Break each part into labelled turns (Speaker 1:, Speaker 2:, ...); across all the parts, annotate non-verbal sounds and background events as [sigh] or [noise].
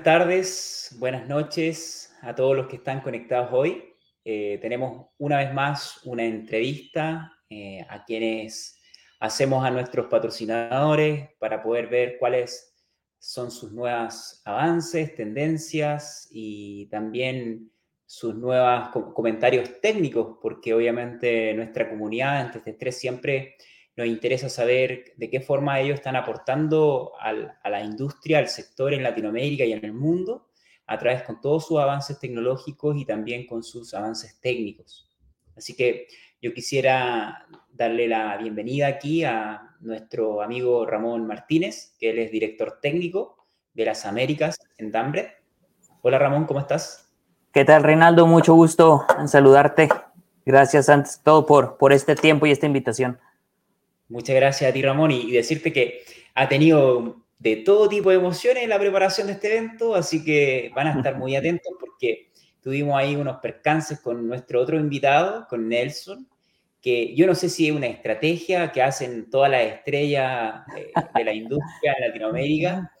Speaker 1: Buenas tardes, buenas noches a todos los que están conectados hoy. Eh, tenemos una vez más una entrevista eh, a quienes hacemos a nuestros patrocinadores para poder ver cuáles son sus nuevos avances, tendencias y también sus nuevos comentarios técnicos, porque obviamente nuestra comunidad antes de estrés siempre nos interesa saber de qué forma ellos están aportando a la industria, al sector en Latinoamérica y en el mundo, a través con todos sus avances tecnológicos y también con sus avances técnicos. Así que yo quisiera darle la bienvenida aquí a nuestro amigo Ramón Martínez, que él es director técnico de las Américas en Dambre. Hola Ramón, ¿cómo estás?
Speaker 2: ¿Qué tal Reinaldo? Mucho gusto en saludarte. Gracias antes todo por, por este tiempo y esta invitación.
Speaker 1: Muchas gracias a ti, Ramón, y decirte que ha tenido de todo tipo de emociones en la preparación de este evento, así que van a estar muy [laughs] atentos porque tuvimos ahí unos percances con nuestro otro invitado, con Nelson, que yo no sé si es una estrategia que hacen todas las estrellas de, la industria en Latinoamérica,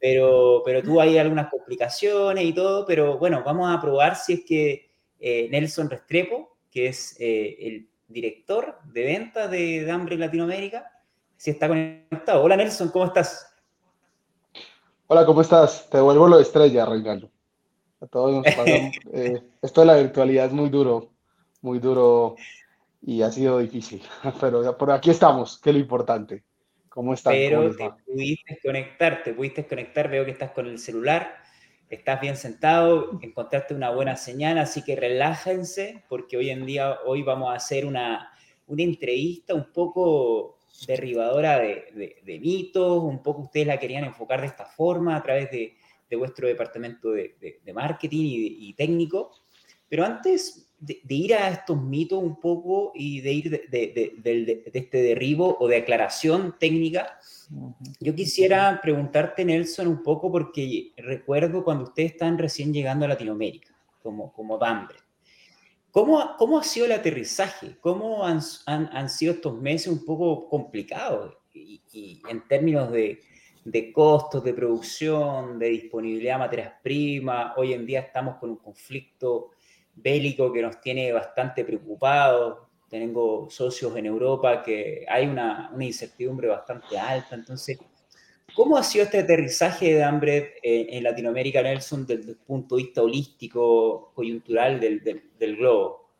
Speaker 1: pero, pero tuvo ahí algunas complicaciones y todo, pero bueno, vamos a probar si es que eh, Nelson Restrepo, que es eh, el director de ventas de Dambre Latinoamérica, si está conectado. Hola Nelson, ¿cómo estás?
Speaker 3: Hola, ¿cómo estás? Te devuelvo lo de estrella, Reinaldo. A todos nos [laughs] eh, esto de la virtualidad es muy duro, muy duro y ha sido difícil, [laughs] pero por aquí estamos, que es lo importante. ¿Cómo estás?
Speaker 1: Pero te pudiste conectar, te pudiste conectar, veo que estás con el celular estás bien sentado, encontraste una buena señal, así que relájense, porque hoy en día, hoy vamos a hacer una, una entrevista un poco derribadora de, de, mitos, un poco ustedes la querían enfocar de esta forma a través de, de vuestro departamento de, marketing y, y, técnico. Pero antes de, ir a estos mitos un poco y de ir de, este derribo o de aclaración técnica, yo quisiera preguntarte, Nelson, un poco porque recuerdo cuando ustedes están recién llegando a Latinoamérica, como, como. ¿Cómo, ¿Cómo ha sido el aterrizaje? ¿Cómo han, han, sido estos meses un poco complicados? Y, en términos de, de, costos de producción, de disponibilidad de materias primas, hoy en día estamos con un conflicto bélico que nos tiene bastante preocupados. Tengo socios en Europa que hay una, una incertidumbre bastante alta. Entonces, ¿cómo ha sido este aterrizaje de hambre en, Latinoamérica, Nelson, desde el punto de vista holístico, coyuntural del, del, globo?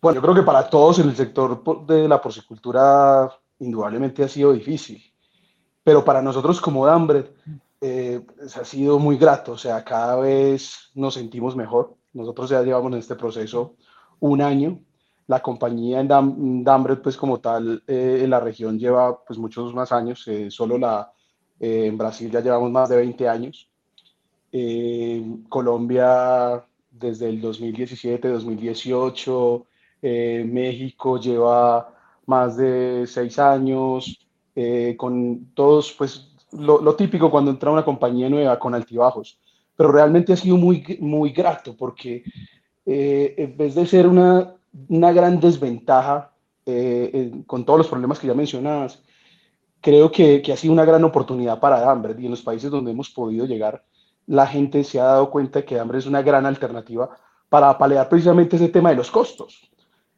Speaker 3: Bueno, yo creo que para todos en el sector de la porcicultura indudablemente ha sido difícil, pero para nosotros como Dambret eh, ha sido muy grato, o sea, cada vez nos sentimos mejor. Nosotros ya llevamos en este proceso un año. La compañía en Dam pues como tal, eh, en la región lleva pues muchos más años, eh, solo la, en Brasil ya llevamos más de 20 años. Colombia desde el 2017, 2018, México lleva más de 6 años, con todos pues lo, típico cuando entra una compañía nueva con altibajos, pero realmente ha sido muy, muy grato porque eh, en vez de ser una, una gran desventaja eh, con todos los problemas que ya mencionabas, creo que, que, ha sido una gran oportunidad para Dambre y en los países donde hemos podido llegar, la gente se ha dado cuenta que Dambre es una gran alternativa para paliar precisamente ese tema de los costos.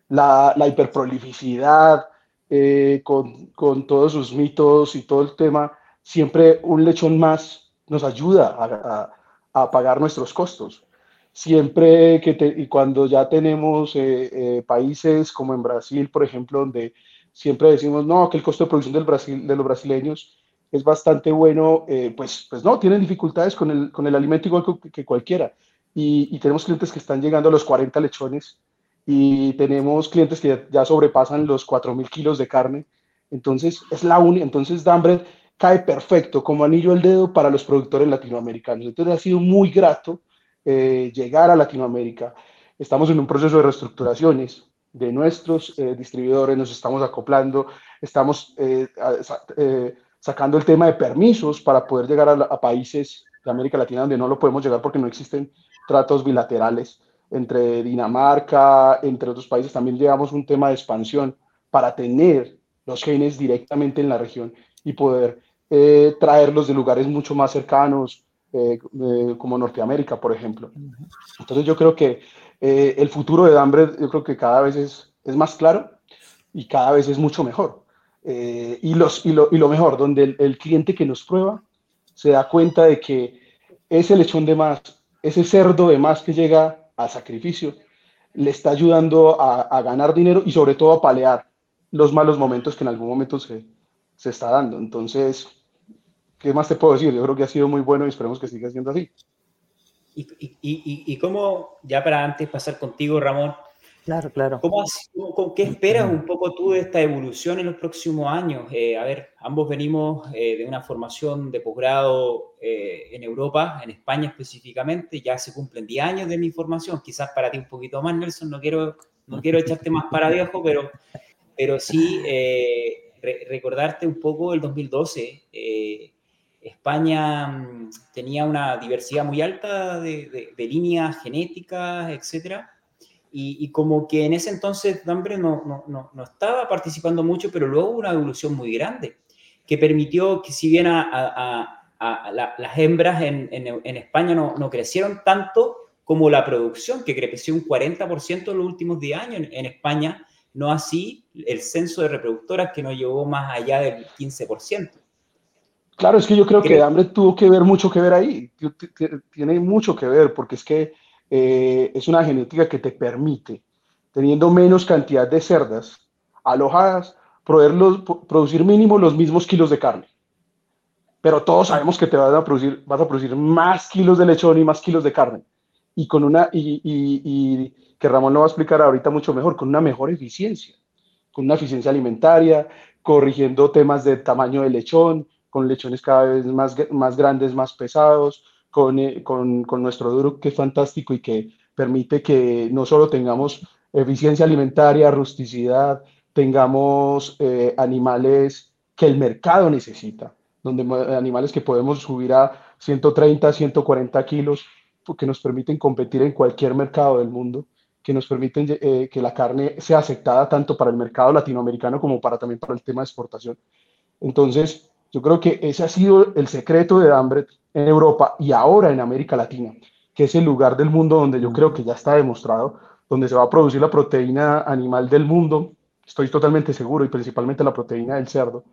Speaker 3: La, la hiperprolificidad, eh, con, con, todos sus mitos y todo el tema, siempre un lechón más nos ayuda a, a, pagar nuestros costos. Siempre que y cuando ya tenemos eh, eh, países como en Brasil, por ejemplo, donde siempre decimos, no, que el costo de producción del Brasil, de los brasileños es bastante bueno, eh, pues, pues no, tienen dificultades con el, con el alimento igual que, cualquiera. Y, y, tenemos clientes que están llegando a los 40 lechones y tenemos clientes que ya, ya sobrepasan los 4.000 kilos de carne. Entonces, es la única, entonces Dambred cae perfecto como anillo al dedo para los productores latinoamericanos. Entonces ha sido muy grato eh, llegar a Latinoamérica. Estamos en un proceso de reestructuraciones de nuestros eh, distribuidores, nos estamos acoplando, estamos eh, sacando el tema de permisos para poder llegar a, a, países de América Latina donde no lo podemos llegar porque no existen tratos bilaterales entre Dinamarca, entre otros países. También llevamos un tema de expansión para tener los genes directamente en la región y poder eh, traerlos de lugares mucho más cercanos, eh, como Norteamérica, por ejemplo. Entonces yo creo que el futuro de Dambre, yo creo que cada vez es, es más claro y cada vez es mucho mejor. y, los, y, lo, y, lo, mejor, donde el, el cliente que nos prueba se da cuenta de que ese lechón de más, ese cerdo de más que llega al sacrificio, le está ayudando a, ganar dinero y sobre todo a palear los malos momentos que en algún momento se, se está dando. Entonces, ¿qué más te puedo decir? Yo creo que ha sido muy bueno y esperemos que siga siendo así.
Speaker 1: Y, y, y, y cómo, ya para antes pasar contigo, Ramón,
Speaker 2: Claro, claro.
Speaker 1: ¿Cómo, con qué esperas un poco tú de esta evolución en los próximos años? Eh, a ver, ambos venimos eh, de una formación de posgrado eh, en Europa, en España específicamente, ya se cumplen 10 años de mi formación, quizás para ti un poquito más, Nelson, no quiero, no quiero echarte más para viejo, pero, pero sí recordarte un poco el 2012. España mm, tenía una diversidad muy alta de, de, de líneas genéticas, etcétera y, como que en ese entonces Dambre no, no, estaba participando mucho, pero luego hubo una evolución muy grande que permitió que si bien las hembras en, en, en España no, crecieron tanto como la producción, que creció un 40% en los últimos 10 años en, España, no así el censo de reproductoras que no llegó más allá del 15%.
Speaker 3: Claro, es que yo creo, que Dambre tuvo que ver mucho que ver ahí, tiene mucho que ver, porque es que eh, es una genética que te permite, teniendo menos cantidad de cerdas alojadas, producir mínimo los mismos kilos de carne. Pero todos sabemos que te vas a producir, vas a producir más kilos de lechón y más kilos de carne. Y con una, y, y que Ramón lo va a explicar ahorita mucho mejor, con una mejor eficiencia, con una eficiencia alimentaria, corrigiendo temas de tamaño de lechón, con lechones cada vez más, más grandes, más pesados, eh, con, con, nuestro duro que es fantástico y que permite que no solo tengamos eficiencia alimentaria, rusticidad, tengamos eh, animales que el mercado necesita, donde animales que podemos subir a 130, 140 kilos, que nos permiten competir en cualquier mercado del mundo, que nos permiten eh, que la carne sea aceptada tanto para el mercado latinoamericano como para también para el tema de exportación. Entonces, yo creo que ese ha sido el secreto de Dambret en Europa y ahora en América Latina, que es el lugar del mundo donde yo creo que ya está demostrado, donde se va a producir la proteína animal del mundo, estoy totalmente seguro, y principalmente la proteína del cerdo,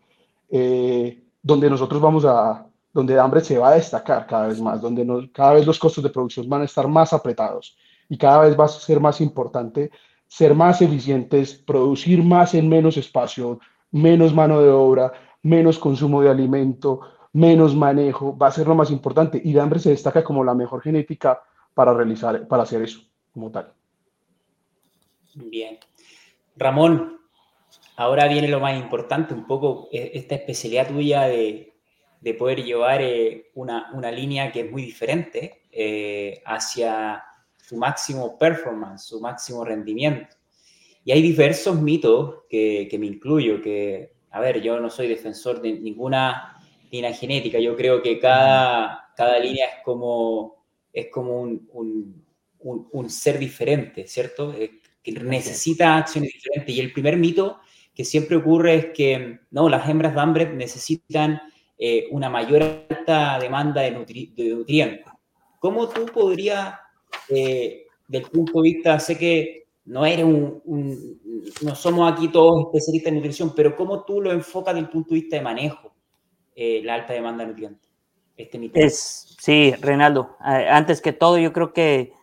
Speaker 3: eh, donde nosotros vamos a, donde hambre se va a destacar cada vez más, donde cada vez los costos de producción van a estar más apretados y cada vez va a ser más importante ser más eficientes, producir más en menos espacio, menos mano de obra, menos consumo de alimento, menos manejo, va a ser lo más importante. Y Dambre se destaca como la mejor genética para realizar, para hacer eso, como tal.
Speaker 1: Bien. Ramón, ahora viene lo más importante, un poco e, esta especialidad tuya de, de poder llevar eh, una, una, línea que es muy diferente eh, hacia su máximo performance, su máximo rendimiento. Y hay diversos mitos que, que me incluyo, que, a ver, yo no soy defensor de ninguna línea genética. Yo creo que cada, cada línea es como, es como un, un, un, ser diferente, ¿cierto? que necesita acciones diferentes. Y el primer mito que siempre ocurre es que no, las hembras de hambre necesitan eh, una mayor alta demanda de, nutrientes. ¿Cómo tú podrías, eh, del punto de vista, sé que no eres un, no somos aquí todos especialistas en nutrición, pero cómo tú lo enfocas desde el punto de vista de manejo? Eh, la alta demanda de nutrientes. Este
Speaker 2: es, sí, Reinaldo, antes que todo, yo creo que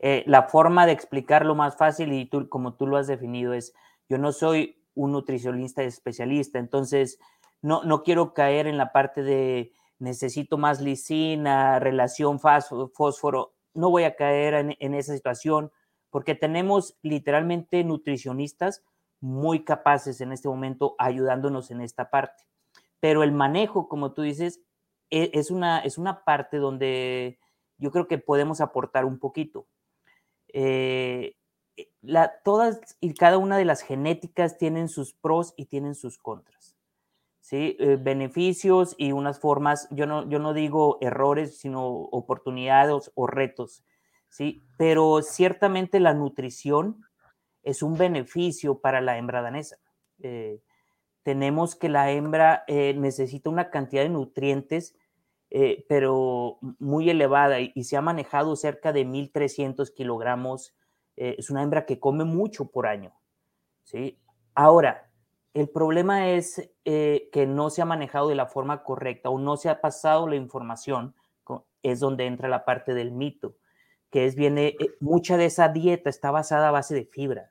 Speaker 2: eh, la forma de explicarlo más fácil y como tú lo has definido es, yo no soy un nutricionista especialista, entonces no, no quiero caer en la parte de necesito más lisina, relación fósforo, no voy a caer en esa situación porque tenemos literalmente nutricionistas muy capaces en este momento ayudándonos en esta parte pero el manejo, como tú dices, e, es una, es una parte donde yo creo que podemos aportar un poquito. Eh, eh, todas y cada una de las genéticas tienen sus pros y tienen sus contras. ¿sí? Eh, beneficios y unas formas, yo no, yo no digo errores, sino oportunidades o retos. ¿Sí? Pero ciertamente la nutrición es un beneficio para la hembra danesa tenemos que la hembra eh, necesita una cantidad de nutrientes, eh, pero muy elevada y, se ha manejado cerca de 1.300 kilogramos. Eh, es una hembra que come mucho por año. ¿sí? Ahora, el problema es que no se ha manejado de la forma correcta o no se ha pasado la información, es donde entra la parte del mito, que es viene, mucha de esa dieta está basada a base de fibra.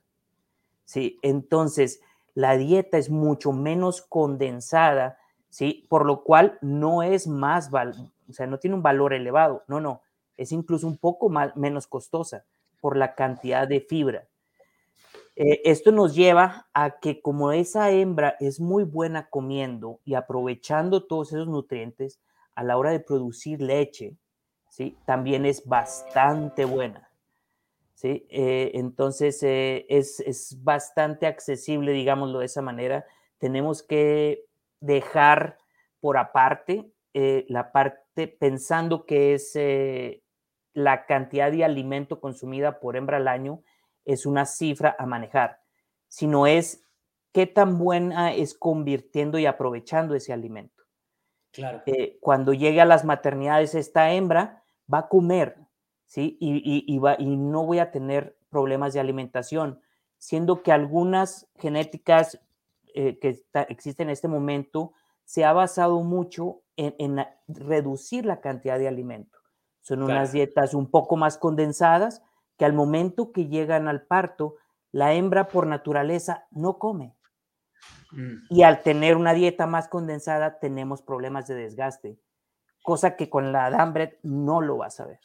Speaker 2: ¿sí? Entonces, la dieta es mucho menos condensada, ¿sí? Por lo cual no es más, o sea, no tiene un valor elevado, no, no, es incluso un poco más, menos costosa por la cantidad de fibra. Eh, esto nos lleva a que como esa hembra es muy buena comiendo y aprovechando todos esos nutrientes a la hora de producir leche, ¿sí? también es bastante buena. ¿sí? Eh, entonces eh, es, bastante accesible, digámoslo de esa manera. Tenemos que dejar por aparte eh, la parte pensando que es la cantidad de alimento consumida por hembra al año es una cifra a manejar, sino es qué tan buena es convirtiendo y aprovechando ese alimento.
Speaker 1: Claro.
Speaker 2: cuando llegue a las maternidades esta hembra va a comer ¿sí? Y, va, y no voy a tener problemas de alimentación, siendo que algunas genéticas eh, que existen en este momento se ha basado mucho en, reducir la cantidad de alimento. Son unas dietas un poco más condensadas que al momento que llegan al parto, la hembra por naturaleza no come. Mm. Y al tener una dieta más condensada, tenemos problemas de desgaste, cosa que con la Dambret no lo vas a ver.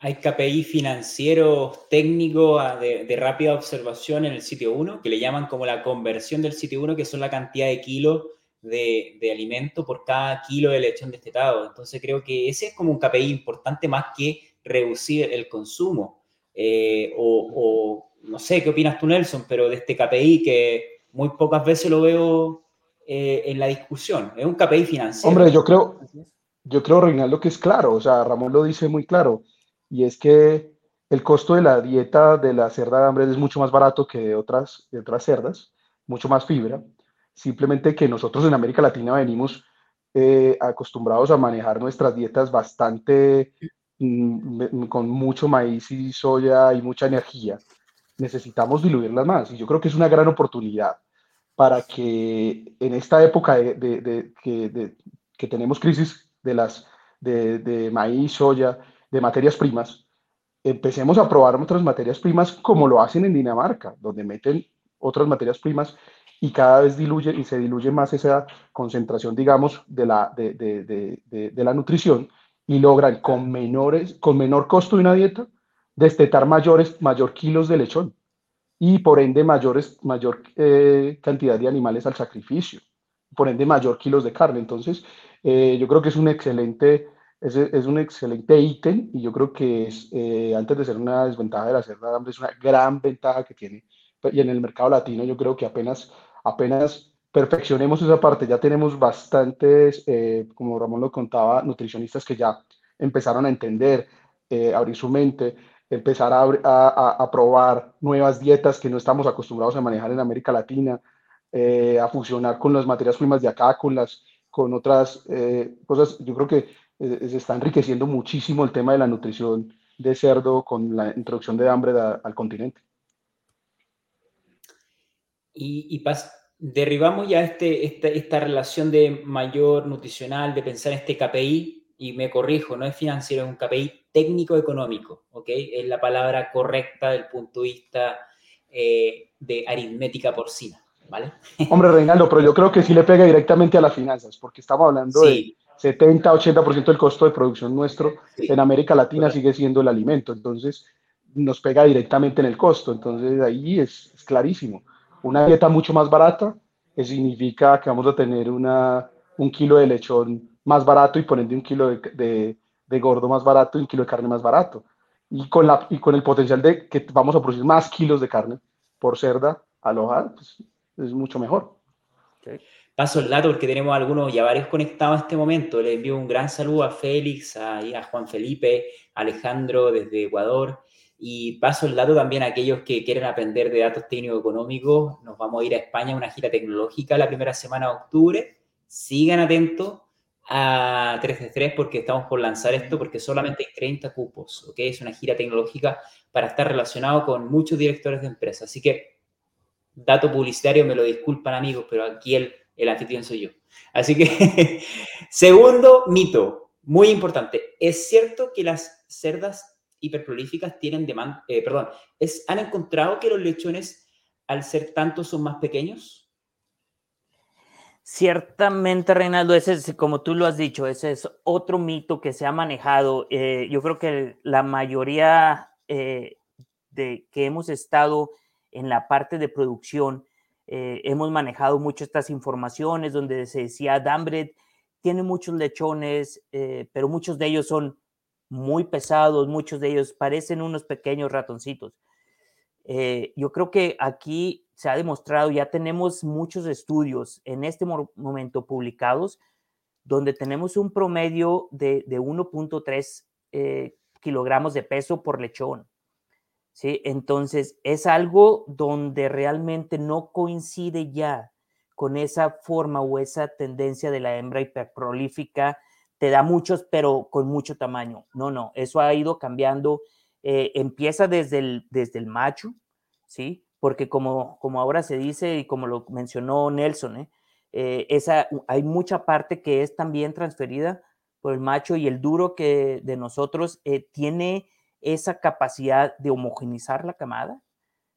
Speaker 1: Hay KPI financieros técnicos ah, de, rápida observación en el sitio 1, que le llaman como la conversión del sitio 1, que son la cantidad de kilos de, alimento por cada kilo de lechón destetado. Entonces creo que ese es como un KPI importante más que reducir el consumo. Eh, o, no sé, ¿qué opinas tú, Nelson? Pero de este KPI que muy pocas veces lo veo eh, en la discusión. Es un KPI financiero.
Speaker 3: Hombre, yo creo, yo creo, Reinaldo, que es claro. O sea, Ramón lo dice muy claro y es que el costo de la dieta de la cerda de hambre es mucho más barato que de otras, otras cerdas, mucho más fibra. Simplemente que nosotros en América Latina venimos eh, acostumbrados a manejar nuestras dietas bastante mm, con mucho maíz y soya y mucha energía. Necesitamos diluirlas más y yo creo que es una gran oportunidad para que en esta época de, que, tenemos crisis de, las, de maíz, soya, de materias primas, empecemos a probar otras materias primas como lo hacen en Dinamarca, donde meten otras materias primas y cada vez diluye y se diluye más esa concentración, digamos, de la, de, de, de, la nutrición y logran con, menores, con menor costo de una dieta destetar mayores, mayor kilos de lechón y por ende mayores, mayor eh, cantidad de animales al sacrificio, por ende mayor kilos de carne. Entonces, eh, yo creo que es un excelente es, es un excelente ítem y yo creo que es, eh, antes de ser una desventaja de la cerda hambre, es una gran ventaja que tiene. Y en el mercado latino yo creo que apenas, apenas perfeccionemos esa parte, ya tenemos bastantes, eh, como Ramón lo contaba, nutricionistas que ya empezaron a entender, eh, abrir su mente, empezar a, a, a, probar nuevas dietas que no estamos acostumbrados a manejar en América Latina, a fusionar con las materias primas de acá, con, las, con otras cosas. Yo creo que eh, se está enriqueciendo muchísimo el tema de la nutrición de cerdo con la introducción de hambre al continente.
Speaker 1: Y, derribamos ya este, este, esta relación de mayor nutricional, de pensar en este KPI, y me corrijo, no es financiero, es un KPI técnico-económico, ¿ok? Es la palabra correcta del punto de vista eh, de aritmética porcina, ¿vale?
Speaker 3: Hombre, Reinaldo, pero yo creo que sí le pega directamente a las finanzas, porque estamos hablando de 70-80% del costo de producción nuestro en América Latina sigue siendo el alimento, entonces nos pega directamente en el costo, entonces ahí es, clarísimo. Una dieta mucho más barata significa que vamos a tener una, un kilo de lechón más barato y por ende un kilo de, de, gordo más barato y un kilo de carne más barato. Y con, la, y con el potencial de que vamos a producir más kilos de carne por cerda alojada, pues es mucho mejor.
Speaker 1: Paso el dato porque tenemos algunos ya varios conectados a este momento. Le envío un gran saludo a Félix, a, a Juan Felipe, a Alejandro desde Ecuador. Y paso el dato también a aquellos que quieren aprender de datos técnico-económicos. Nos vamos a ir a España a una gira tecnológica la primera semana de octubre. Sigan atentos a 3 de 3 porque estamos por lanzar esto porque solamente hay 30 cupos, ¿ok? Es una gira tecnológica para estar relacionado con muchos directores de empresas. Así que, dato publicitario, me lo disculpan amigos, pero aquí el, el anfitrión soy yo. Así que, [laughs] segundo mito, muy importante. ¿Es cierto que las cerdas hiperprolíficas tienen demanda, eh, perdón, es, ¿han encontrado que los lechones al ser tantos son más pequeños?
Speaker 2: Ciertamente, Reinaldo, ese es, como tú lo has dicho, ese es otro mito que se ha manejado. Eh, yo creo que la mayoría eh, de que hemos estado en la parte de producción, eh, hemos manejado mucho estas informaciones donde se decía, Dambred tiene muchos lechones, pero muchos de ellos son muy pesados, muchos de ellos parecen unos pequeños ratoncitos. yo creo que aquí se ha demostrado, ya tenemos muchos estudios en este momento publicados, donde tenemos un promedio de, 1.3 eh, kilogramos de peso por lechón. ¿Sí? Entonces, es algo donde realmente no coincide ya con esa forma o esa tendencia de la hembra hiperprolífica. Te da muchos, pero con mucho tamaño. No, no, eso ha ido cambiando. Eh, empieza desde el, desde el macho, ¿sí? porque como, como ahora se dice y como lo mencionó Nelson, ¿eh? Eh, esa, hay mucha parte que es también transferida por el macho y el duro que de nosotros tiene esa capacidad de homogenizar la camada,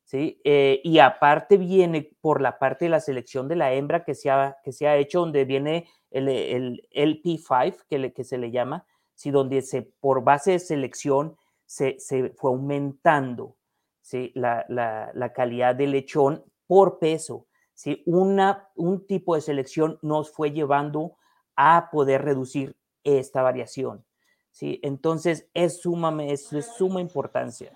Speaker 2: ¿sí? y aparte viene por la parte de la selección de la hembra que se ha, que se ha hecho, donde viene el, el LP5, que, le, que se le llama, ¿sí? donde se, por base de selección se, se fue aumentando ¿sí? la, la, calidad del lechón por peso. ¿sí? Una, un tipo de selección nos fue llevando a poder reducir esta variación. ¿Sí? Entonces, es, suma, es de suma importancia.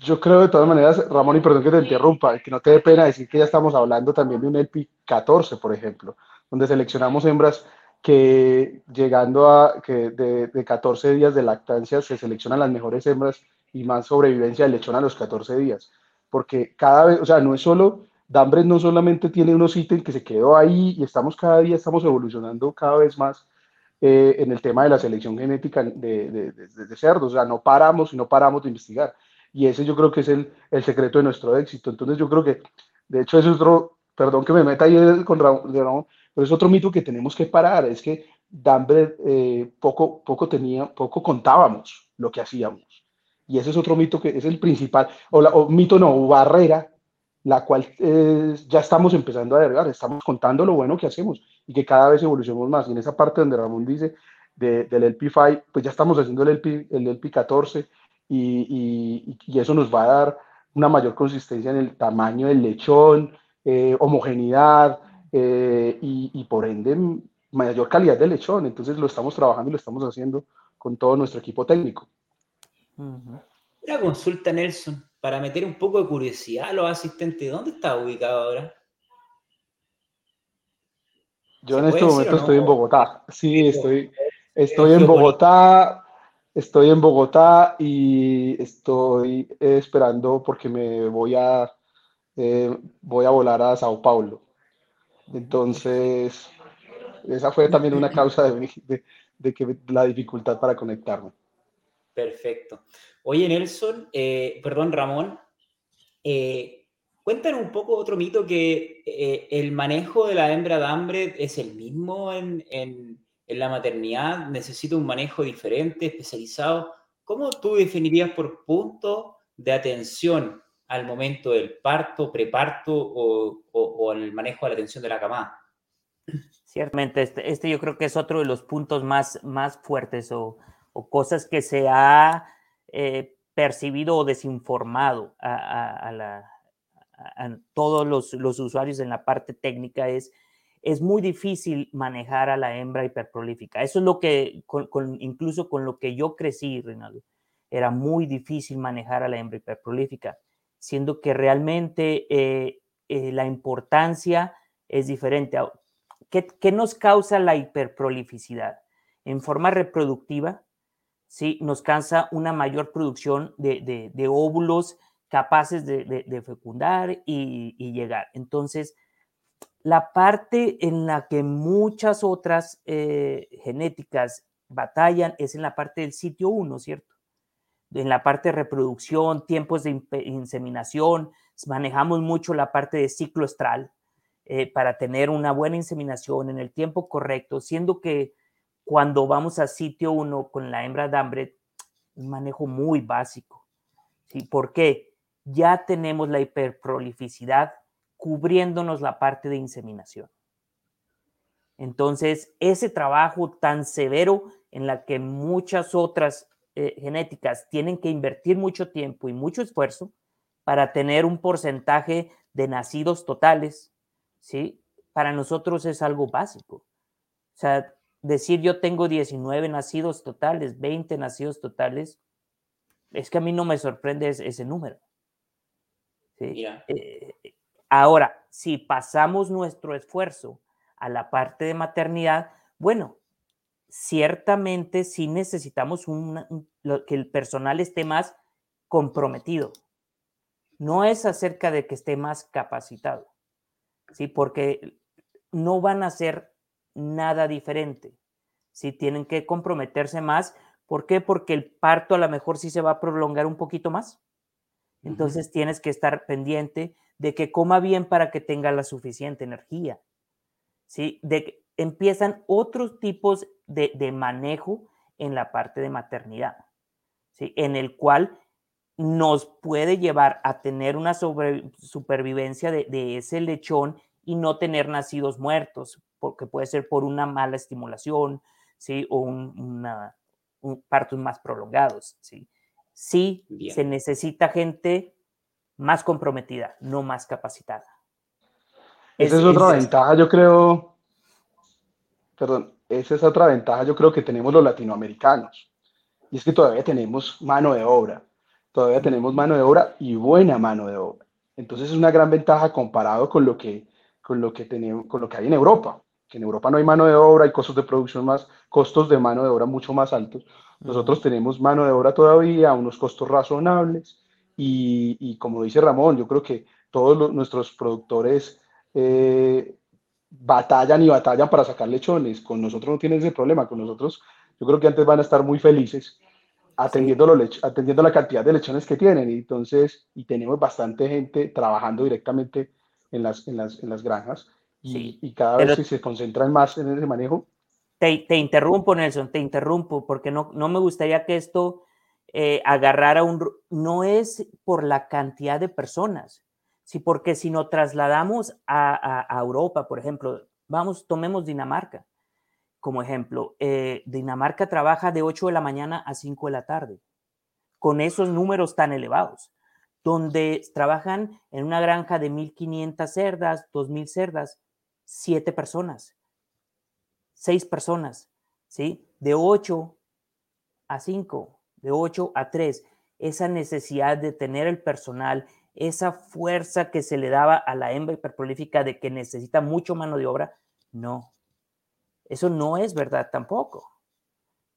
Speaker 3: Yo creo de todas maneras, Ramón, y perdón que te interrumpa, que no te dé pena decir que ya estamos hablando también de un LP 14, por ejemplo, donde seleccionamos hembras que llegando a que de, de 14 días de lactancia se seleccionan las mejores hembras y más sobrevivencia del lechón a los 14 días. Porque cada vez, o sea, no es solo, Dambres no solamente tiene unos ítems que se quedó ahí y estamos cada día, estamos evolucionando cada vez más eh, en el tema de la selección genética de, de, de, cerdos, o sea, no paramos y no paramos de investigar. Y ese yo creo que es el, el secreto de nuestro éxito. Entonces yo creo que, de hecho, es otro, perdón que me meta ahí con Ramón, pero es otro mito que tenemos que parar, es que Dambres eh, poco, poco tenía, poco contábamos lo que hacíamos. Y ese es otro mito que es el principal, o, la, mito no, barrera, la cual ya estamos empezando a derribar, estamos contando lo bueno que hacemos y que cada vez evolucionamos más. Y en esa parte donde Ramón dice del LP5, pues ya estamos haciendo el, LP, el LP14 y, y, eso nos va a dar una mayor consistencia en el tamaño del lechón, eh, homogeneidad eh, y, y, por ende mayor calidad del lechón. Entonces lo estamos trabajando y lo estamos haciendo con todo nuestro equipo técnico.
Speaker 1: Una consulta, Nelson, para meter un poco de curiosidad a los asistentes. ¿Dónde está ubicado ahora?
Speaker 3: Yo en este momento estoy en Bogotá. Sí, estoy, estoy en Bogotá. Estoy en Bogotá y estoy esperando porque me voy a eh, voy a volar a Sao Paulo. Entonces, esa fue también una causa de, de que la dificultad para conectarme.
Speaker 1: Perfecto. Oye, Nelson, eh, perdón, Ramón, eh, cuéntanos un poco otro mito que eh, el manejo de la hembra de hambre es el mismo en, en, la maternidad, necesita un manejo diferente, especializado. ¿Cómo tú definirías por punto de atención al momento del parto, preparto o, o, el manejo de la atención de la camada?
Speaker 2: Ciertamente, este, este, yo creo que es otro de los puntos más, más fuertes o o cosas que se ha eh, percibido o desinformado a, todos los, usuarios en la parte técnica es, es muy difícil manejar a la hembra hiperprolífica. Eso es lo que, incluso con lo que yo crecí, Reinaldo, era muy difícil manejar a la hembra hiperprolífica, siendo que realmente eh, eh, la importancia es diferente. ¿Qué, qué nos causa la hiperprolificidad? En forma reproductiva, ¿sí? nos cansa una mayor producción de, de, óvulos capaces de, fecundar y, llegar. Entonces, la parte en la que muchas otras eh, genéticas batallan es en la parte del sitio 1, ¿cierto? En la parte de reproducción, tiempos de inseminación, manejamos mucho la parte de ciclo estral eh, para tener una buena inseminación en el tiempo correcto, siendo que cuando vamos a sitio 1 con la hembra de un manejo muy básico. ¿sí? ¿Por qué? Ya tenemos la hiperprolificidad cubriéndonos la parte de inseminación. Entonces, ese trabajo tan severo en la que muchas otras eh, genéticas tienen que invertir mucho tiempo y mucho esfuerzo para tener un porcentaje de nacidos totales, ¿sí? Para nosotros es algo básico. O sea, decir yo tengo 19 nacidos totales, 20 nacidos totales, es que a mí no me sorprende ese, número. Eh, ahora, si pasamos nuestro esfuerzo a la parte de maternidad, bueno, ciertamente sí necesitamos que el personal esté más comprometido. No es acerca de que esté más capacitado, ¿sí? Porque no van a ser nada diferente. Si tienen que comprometerse más. ¿Por qué? Porque el parto a lo mejor sí se va a prolongar un poquito más. Entonces tienes que estar pendiente de que coma bien para que tenga la suficiente energía. ¿Sí? De que empiezan otros tipos de, manejo en la parte de maternidad, ¿sí? En el cual nos puede llevar a tener una supervivencia de, de, ese lechón y no tener nacidos muertos, porque puede ser por una mala estimulación, ¿sí? O un, partos más prolongados, ¿sí? Sí, se necesita gente más comprometida, no más capacitada.
Speaker 3: Esa es, otra ventaja, yo creo, perdón, esa es otra ventaja, yo creo que tenemos los latinoamericanos, y es que todavía tenemos mano de obra, todavía tenemos mano de obra y buena mano de obra. Entonces es una gran ventaja comparado con lo que, con lo que, tenemos, con lo que hay en Europa que en Europa no hay mano de obra, hay costos de producción más, costos de mano de obra mucho más altos. Nosotros tenemos mano de obra todavía, unos costos razonables y, como dice Ramón, yo creo que todos nuestros productores eh, batallan y batallan para sacar lechones. Con nosotros no tienen ese problema, con nosotros yo creo que antes van a estar muy felices atendiendo, los atendiendo la cantidad de lechones que tienen. Y entonces, y tenemos bastante gente trabajando directamente en las, en las, en las granjas y, cada vez se concentran más en ese manejo.
Speaker 2: Te, te, interrumpo, Nelson, te interrumpo, porque no, no me gustaría que esto eh, agarrara un... No es por la cantidad de personas, sí, porque si nos trasladamos a, a, Europa, por ejemplo, vamos, tomemos Dinamarca como ejemplo. Eh, Dinamarca trabaja de 8 de la mañana a 5 de la tarde, con esos números tan elevados, donde trabajan en una granja de 1.500 cerdas, 2.000 cerdas, siete personas, seis personas, ¿sí? De ocho a cinco, de ocho a tres. Esa necesidad de tener el personal, esa fuerza que se le daba a la hembra hiperprolífica de que necesita mucho mano de obra, no. Eso no es verdad tampoco.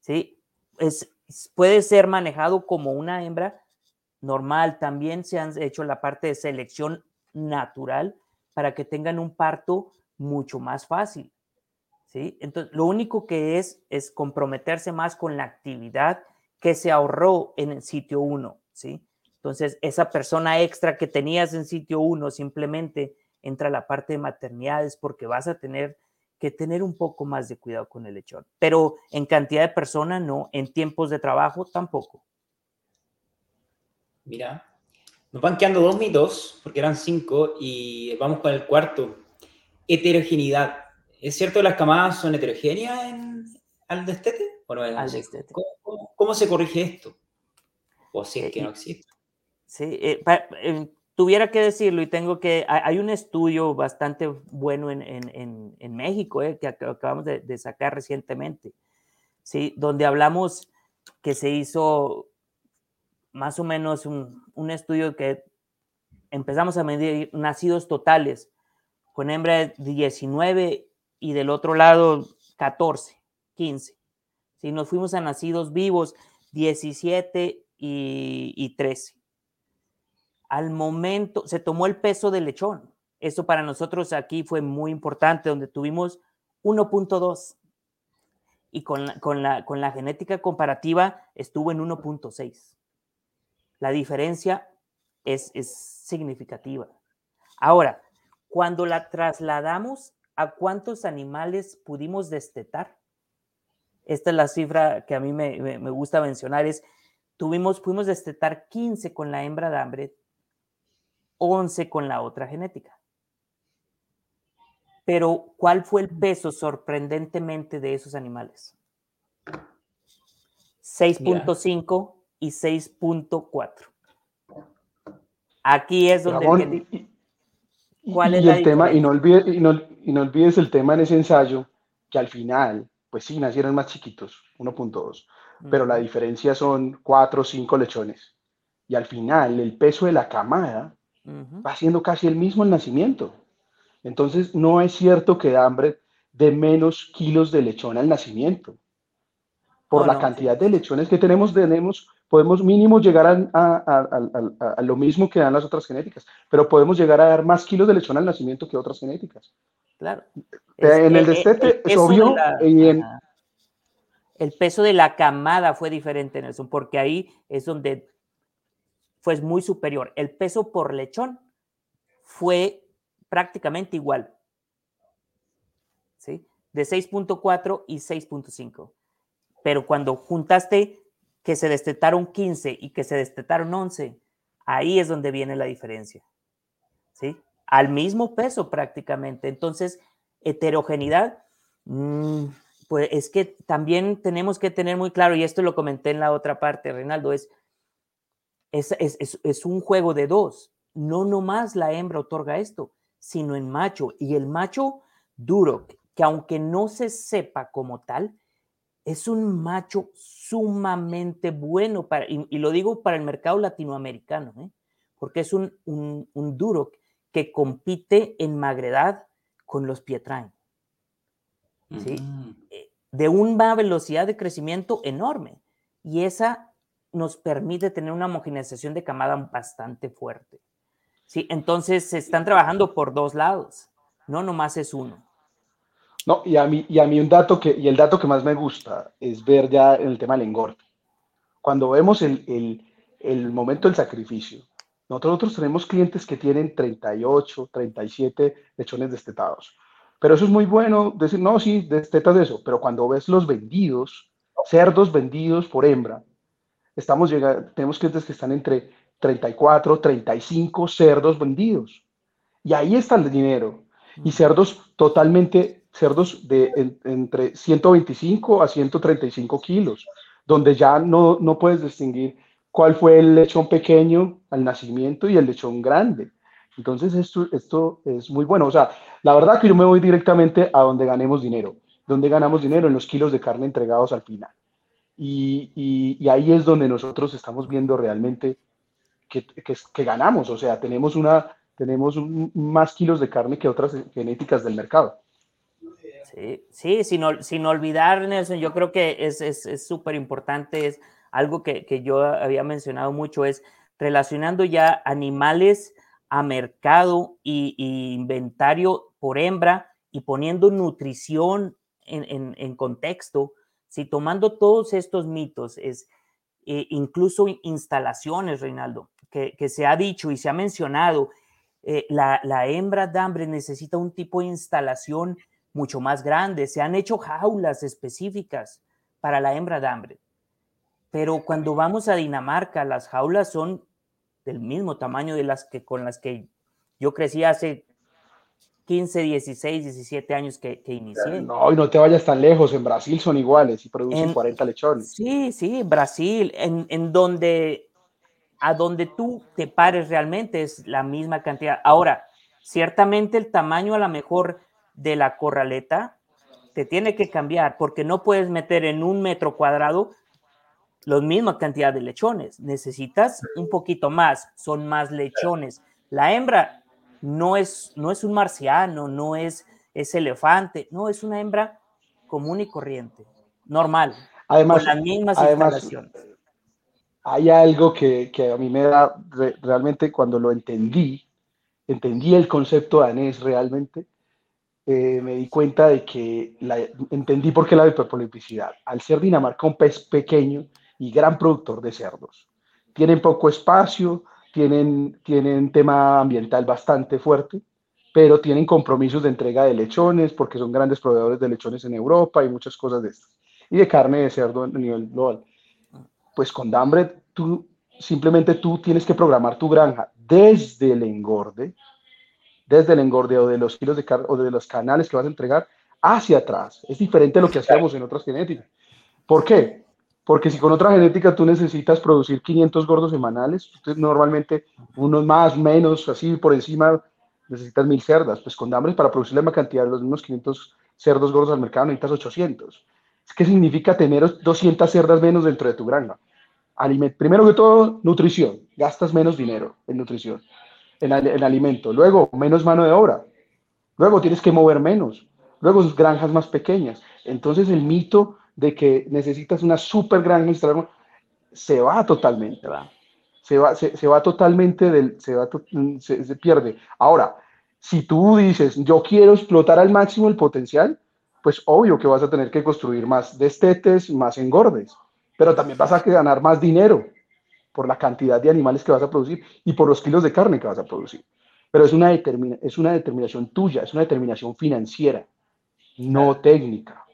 Speaker 2: ¿Sí? Es, puede ser manejado como una hembra normal. También se han hecho la parte de selección natural para que tengan un parto mucho más fácil. Entonces, lo único que es es comprometerse más con la actividad que se ahorró en el sitio 1. ¿sí? Entonces, esa persona extra que tenías en sitio 1 simplemente entra a la parte de maternidades porque vas a tener que tener un poco más de cuidado con el lechón. Pero en cantidad de personas no, en tiempos de trabajo tampoco.
Speaker 1: Mira, nos van quedando dos mitos, porque eran cinco, y vamos con el cuarto heterogeneidad. ¿Es cierto que las camadas son heterogéneas en, al destete? al destete. ¿Cómo, se corrige esto? ¿O si es eh, que no existe?
Speaker 2: Sí, eh, eh, tuviera que decirlo y tengo que, hay un estudio bastante bueno en, en, en, México que acabamos de, de, sacar recientemente, ¿sí? donde hablamos que se hizo más o menos un, un estudio que empezamos a medir nacidos totales con hembra 19 y del otro lado 14, 15. Si nos fuimos a nacidos vivos, 17 y, y 13. Al momento, se tomó el peso del lechón. Eso para nosotros aquí fue muy importante, donde tuvimos 1.2 y con la, con, la, con la genética comparativa estuvo en 1.6. La diferencia es, es significativa. Ahora, cuando la trasladamos a cuántos animales pudimos destetar, esta es la cifra que a mí me, me, me gusta mencionar, es tuvimos, pudimos destetar 15 con la hembra de hambre, 11 con la otra genética. Pero, ¿cuál fue el peso sorprendentemente de esos animales? 6.5 y 6.4. Aquí es donde...
Speaker 3: Ramón, ¿Cuál y, es y el tema, y no, olvides, y, no, y no olvides el tema en ese ensayo, que al final, pues sí, nacieron más chiquitos, 1.2, pero la diferencia son 4 o 5 lechones. Y al final, el peso de la camada uh -huh. va siendo casi el mismo al nacimiento. Entonces, no es cierto que hambre de menos kilos de lechón al nacimiento. Por la no, cantidad sí. de lechones que tenemos, tenemos, podemos mínimo llegar a, a, a, a, lo mismo que dan las otras genéticas, pero podemos llegar a dar más kilos de lechón al nacimiento que otras genéticas.
Speaker 2: Claro.
Speaker 3: Es, en el destete es obvio.
Speaker 2: La,
Speaker 3: y en,
Speaker 2: el peso de la camada fue diferente, Nelson, porque ahí es donde fue muy superior. El peso por lechón fue prácticamente igual. ¿Sí? De 6.4 y 6.5. Pero cuando juntaste que se destetaron 15 y que se destetaron 11, ahí es donde viene la diferencia. ¿Sí? Al mismo peso prácticamente. Entonces, heterogeneidad, mmm, pues es que también tenemos que tener muy claro, y esto lo comenté en la otra parte, Reinaldo, es, es, es, es un juego de dos. No nomás la hembra otorga esto, sino en macho. Y el macho duro, que aunque no se sepa como tal, es un macho sumamente bueno para, y, y lo digo para el mercado latinoamericano, ¿eh? porque es un, un, un, duro que compite en magredad con los Pietrain. ¿sí? Mm. De una velocidad de crecimiento enorme. Y esa nos permite tener una homogeneización de camada bastante fuerte. Sí, entonces se están trabajando por dos lados, no nomás es uno.
Speaker 3: No, y a mí, y a mí un dato que, y el dato que más me gusta es ver ya en el tema del engorde. Cuando vemos el, el, el momento del sacrificio, nosotros tenemos clientes que tienen 38, 37 lechones destetados. Pero eso es muy bueno decir, no, sí, destetas eso, pero cuando ves los vendidos, cerdos vendidos por hembra, estamos llegando, tenemos clientes que están entre 34, 35 cerdos vendidos. Y ahí está el dinero. Y cerdos totalmente, cerdos de en, entre 125 a 135 kilos, donde ya no, no puedes distinguir cuál fue el lechón pequeño al nacimiento y el lechón grande. Entonces esto, esto es muy bueno. O sea, la verdad que yo me voy directamente a donde ganemos dinero. Donde ganamos dinero? En los kilos de carne entregados al final. Y, y, y ahí es donde nosotros estamos viendo realmente que, que, que, ganamos, o sea, tenemos, una, tenemos un, más kilos de carne que otras genéticas del mercado.
Speaker 2: Sí, sí sin, sin olvidar, Nelson, yo creo que es súper es, es importante, es algo que, que, yo había mencionado mucho, es relacionando ya animales a mercado y, inventario por hembra y poniendo nutrición en, en, en contexto, si tomando todos estos mitos, es, eh, incluso instalaciones, Reinaldo, que, que, se ha dicho y se ha mencionado, eh, la, la, hembra de hambre necesita un tipo de instalación mucho más grande. Se han hecho jaulas específicas para la hembra de hambre. Pero cuando vamos a Dinamarca, las jaulas son del mismo tamaño de las que con las que yo crecí hace 15, 16, 17 años que, que inicié.
Speaker 3: No, y no te vayas tan lejos, en Brasil son iguales y producen
Speaker 2: en,
Speaker 3: 40 lechones.
Speaker 2: Sí, sí, Brasil, en, en donde a donde tú te pares realmente es la misma cantidad. Ahora, ciertamente el tamaño a lo mejor de la corraleta te tiene que cambiar porque no puedes meter en un metro cuadrado la misma cantidad de lechones. Necesitas un poquito más, son más lechones. La hembra no es, no es un marciano, no es, es elefante, no, es una hembra común y corriente, normal,
Speaker 3: además,
Speaker 2: con las mismas
Speaker 3: además,
Speaker 2: instalaciones.
Speaker 3: Hay algo que, que a mí me da, re- realmente cuando lo entendí, entendí el concepto danés realmente, eh, me di cuenta de que la, entendí por qué la hiperpolipicidad. Al ser Dinamarca un pez pequeño y gran productor de cerdos, tienen poco espacio, tienen, tienen tema ambiental bastante fuerte, pero tienen compromisos de entrega de lechones porque son grandes proveedores de lechones en Europa y muchas cosas de estas. Y de carne de cerdo a nivel global. Pues con Dambred, tú simplemente tú tienes que programar tu granja desde el engorde, desde el engorde o de los kilos de carne o de los canales que vas a entregar hacia atrás. Es diferente a lo que hacíamos en otras genéticas. ¿Por qué? Porque si con otra genética tú necesitas producir 500 gordos semanales, entonces normalmente unos más, menos, así por encima, necesitas 1000 cerdas. Pues con Dambres para producir la misma cantidad de los mismos 500 cerdos gordos al mercado necesitas 800. ¿Qué significa tener 200 cerdas menos dentro de tu granja? Primero que todo, nutrición. Gastas menos dinero en nutrición, en, al en alimento. Luego, menos mano de obra. Luego tienes que mover menos. Luego, granjas más pequeñas. Entonces, el mito de que necesitas una super granja se va totalmente. Se va, se, se va totalmente, del, se, va to se, se pierde. Ahora, si tú dices, yo quiero explotar al máximo el potencial, pues obvio que vas a tener que construir más destetes, más engordes, pero también vas a ganar más dinero por la cantidad de animales que vas a producir y por los kilos de carne que vas a producir. Pero es una, determina es una determinación tuya, es una determinación financiera, no técnica.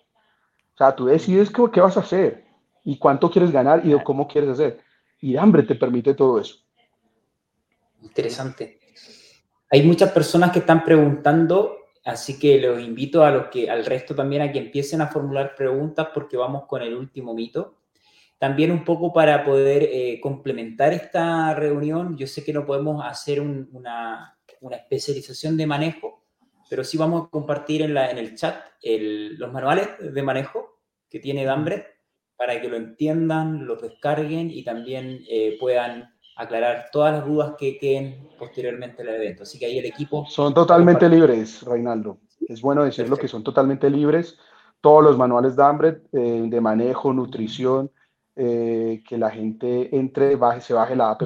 Speaker 3: O sea, tú decides qué, qué vas a hacer y cuánto quieres ganar y cómo quieres hacer. Y hambre te permite todo eso.
Speaker 1: Interesante. Hay muchas personas que están preguntando, así que los invito a los que, al resto también a que empiecen a formular preguntas porque vamos con el último mito. También un poco para poder eh, complementar esta reunión, yo sé que no podemos hacer un, una, una, especialización de manejo, pero sí vamos a compartir en, la, en el chat el, los manuales de manejo que tiene Dambret para que lo entiendan, los descarguen y también eh, puedan aclarar todas las dudas que queden posteriormente al evento. Así que ahí el equipo...
Speaker 3: Son totalmente libres, Reinaldo. Es bueno decirlo Perfecto. que son totalmente libres. Todos los manuales de eh, de manejo, nutrición, eh, que la gente entre, baje, se baje la app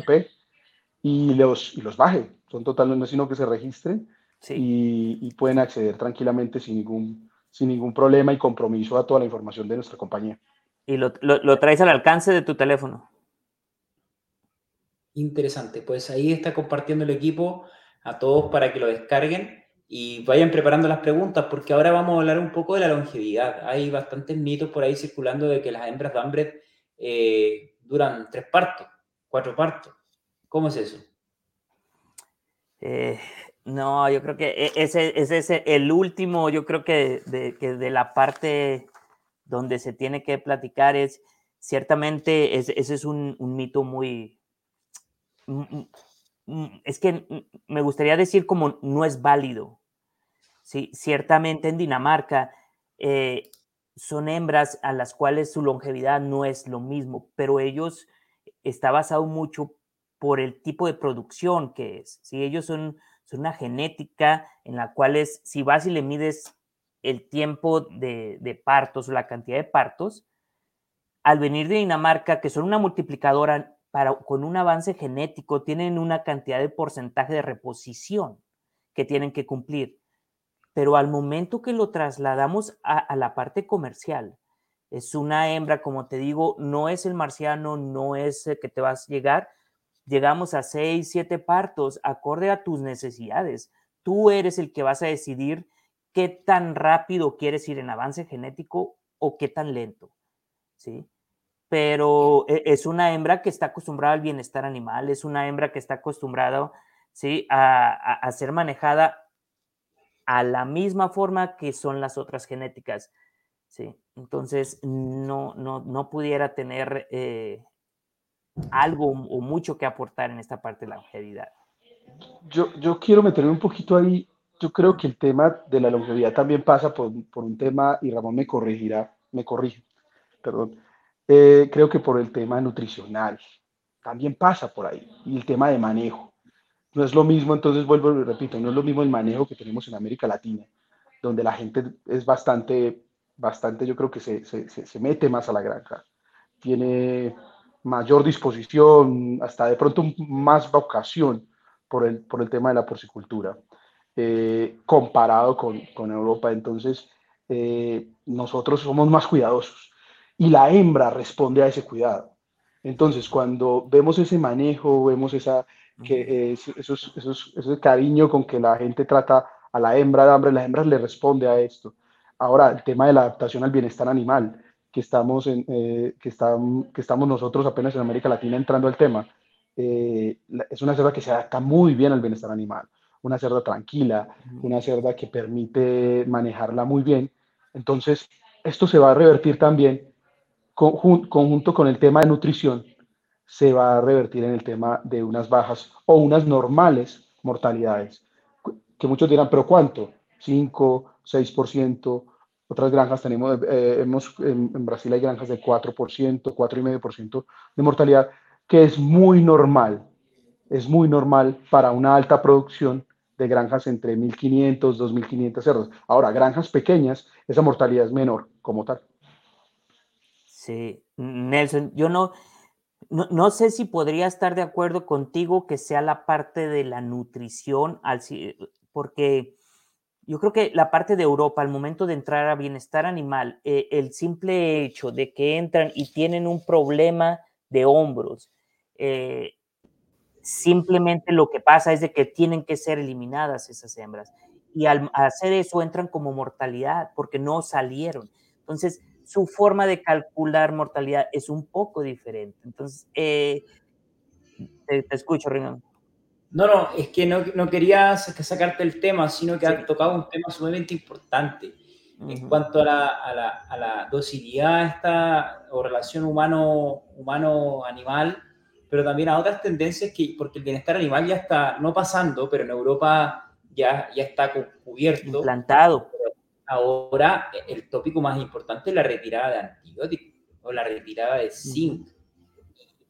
Speaker 3: y los, y los baje. Son totalmente, sino que se registren sí. y, y, pueden acceder tranquilamente sin ningún, sin ningún problema y compromiso a toda la información de nuestra compañía.
Speaker 2: Y lo, lo, lo traes al alcance de tu teléfono.
Speaker 1: Interesante, pues ahí está compartiendo el equipo a todos para que lo descarguen y vayan preparando las preguntas, porque ahora vamos a hablar un poco de la longevidad. Hay bastantes mitos por ahí circulando de que las hembras de hambre eh, duran tres partos, cuatro partos. ¿Cómo es eso?
Speaker 2: Eh, no, yo creo que ese, ese es el último, yo creo que de, la parte donde se tiene que platicar es, ciertamente, es, ese es un, un mito muy, es que me gustaría decir como no es válido. Sí, ciertamente en Dinamarca eh, son hembras a las cuales su longevidad no es lo mismo, pero ellos está basado mucho por el tipo de producción que es. ¿sí? Ellos son, son una genética en la cual es, si vas y le mides el tiempo de, partos o la cantidad de partos, al venir de Dinamarca, que son una multiplicadora para, con un avance genético tienen una cantidad de porcentaje de reposición que tienen que cumplir. Pero al momento que lo trasladamos a, la parte comercial, es una hembra, como te digo, no es el marciano, no es que te vas a llegar. Llegamos a seis, siete partos, acorde a tus necesidades. Tú eres el que vas a decidir qué tan rápido quieres ir en avance genético o qué tan lento. ¿Sí? pero e, es una hembra que está acostumbrada al bienestar animal, es una hembra que está acostumbrada ¿sí? a, a, ser manejada a la misma forma que son las otras genéticas. ¿sí? Entonces, no, no, no pudiera tener eh, algo o mucho que aportar en esta parte de la longevidad.
Speaker 3: Yo, yo quiero meterme un poquito ahí. Yo creo que el tema de la longevidad también pasa por, por un tema, y Ramón me corregirá, me corrige, perdón, eh, creo que por el tema nutricional, también pasa por ahí, y el tema de manejo. no es lo mismo, entonces vuelvo y repito, no es lo mismo el manejo que tenemos en América Latina, donde la gente es bastante, bastante, yo creo que se, se, se mete más a la granja, tiene mayor disposición, hasta de pronto más vocación por el, por el tema de la porcicultura, eh, comparado con, con, Europa. Entonces, eh, nosotros somos más cuidadosos y la hembra responde a ese cuidado. Entonces, cuando vemos ese manejo, vemos esa, que, esos, esos, ese cariño con que la gente trata a la hembra, la hembra, la hembra le responde a esto. Ahora, el tema de la adaptación al bienestar animal que estamos, en, eh, que, que estamos nosotros apenas en América Latina entrando al tema, eh, es una cerda que se adapta muy bien al bienestar animal, una cerda tranquila, una cerda que permite manejarla muy bien. Entonces, esto se va a revertir también conjunto con el tema de nutrición, se va a revertir en el tema de unas bajas o unas normales mortalidades. Que muchos dirán, pero ¿cuánto? 5, 6%, otras granjas tenemos, eh, hemos, en, Brasil hay granjas de 4%, 4,5% de mortalidad, que es muy normal, es muy normal para una alta producción de granjas entre 1.500, 2.500 cerdos. Ahora, granjas pequeñas, esa mortalidad es menor como tal.
Speaker 2: Sí, Nelson, yo no, no, no, sé si podría estar de acuerdo contigo que sea la parte de la nutrición, porque yo creo que la parte de Europa, al momento de entrar a bienestar animal, eh, el simple hecho de que entran y tienen un problema de hombros, eh, simplemente lo que pasa es de que tienen que ser eliminadas esas hembras. Y al hacer eso entran como mortalidad porque no salieron. Entonces, su forma de calcular mortalidad es un poco diferente. Entonces, eh, te, escucho, Rinaldo.
Speaker 1: No, no, es que no, no quería sacarte el tema, sino que ha tocado un tema sumamente importante en cuanto a la, a la, a la docilidad esta, o relación humano-animal, pero también a otras tendencias que, porque el bienestar animal ya está, no pasando, pero en Europa ya, ya está cubierto.
Speaker 2: Implantado.
Speaker 1: Ahora el tópico más importante es la retirada de antibióticos o la retirada de zinc.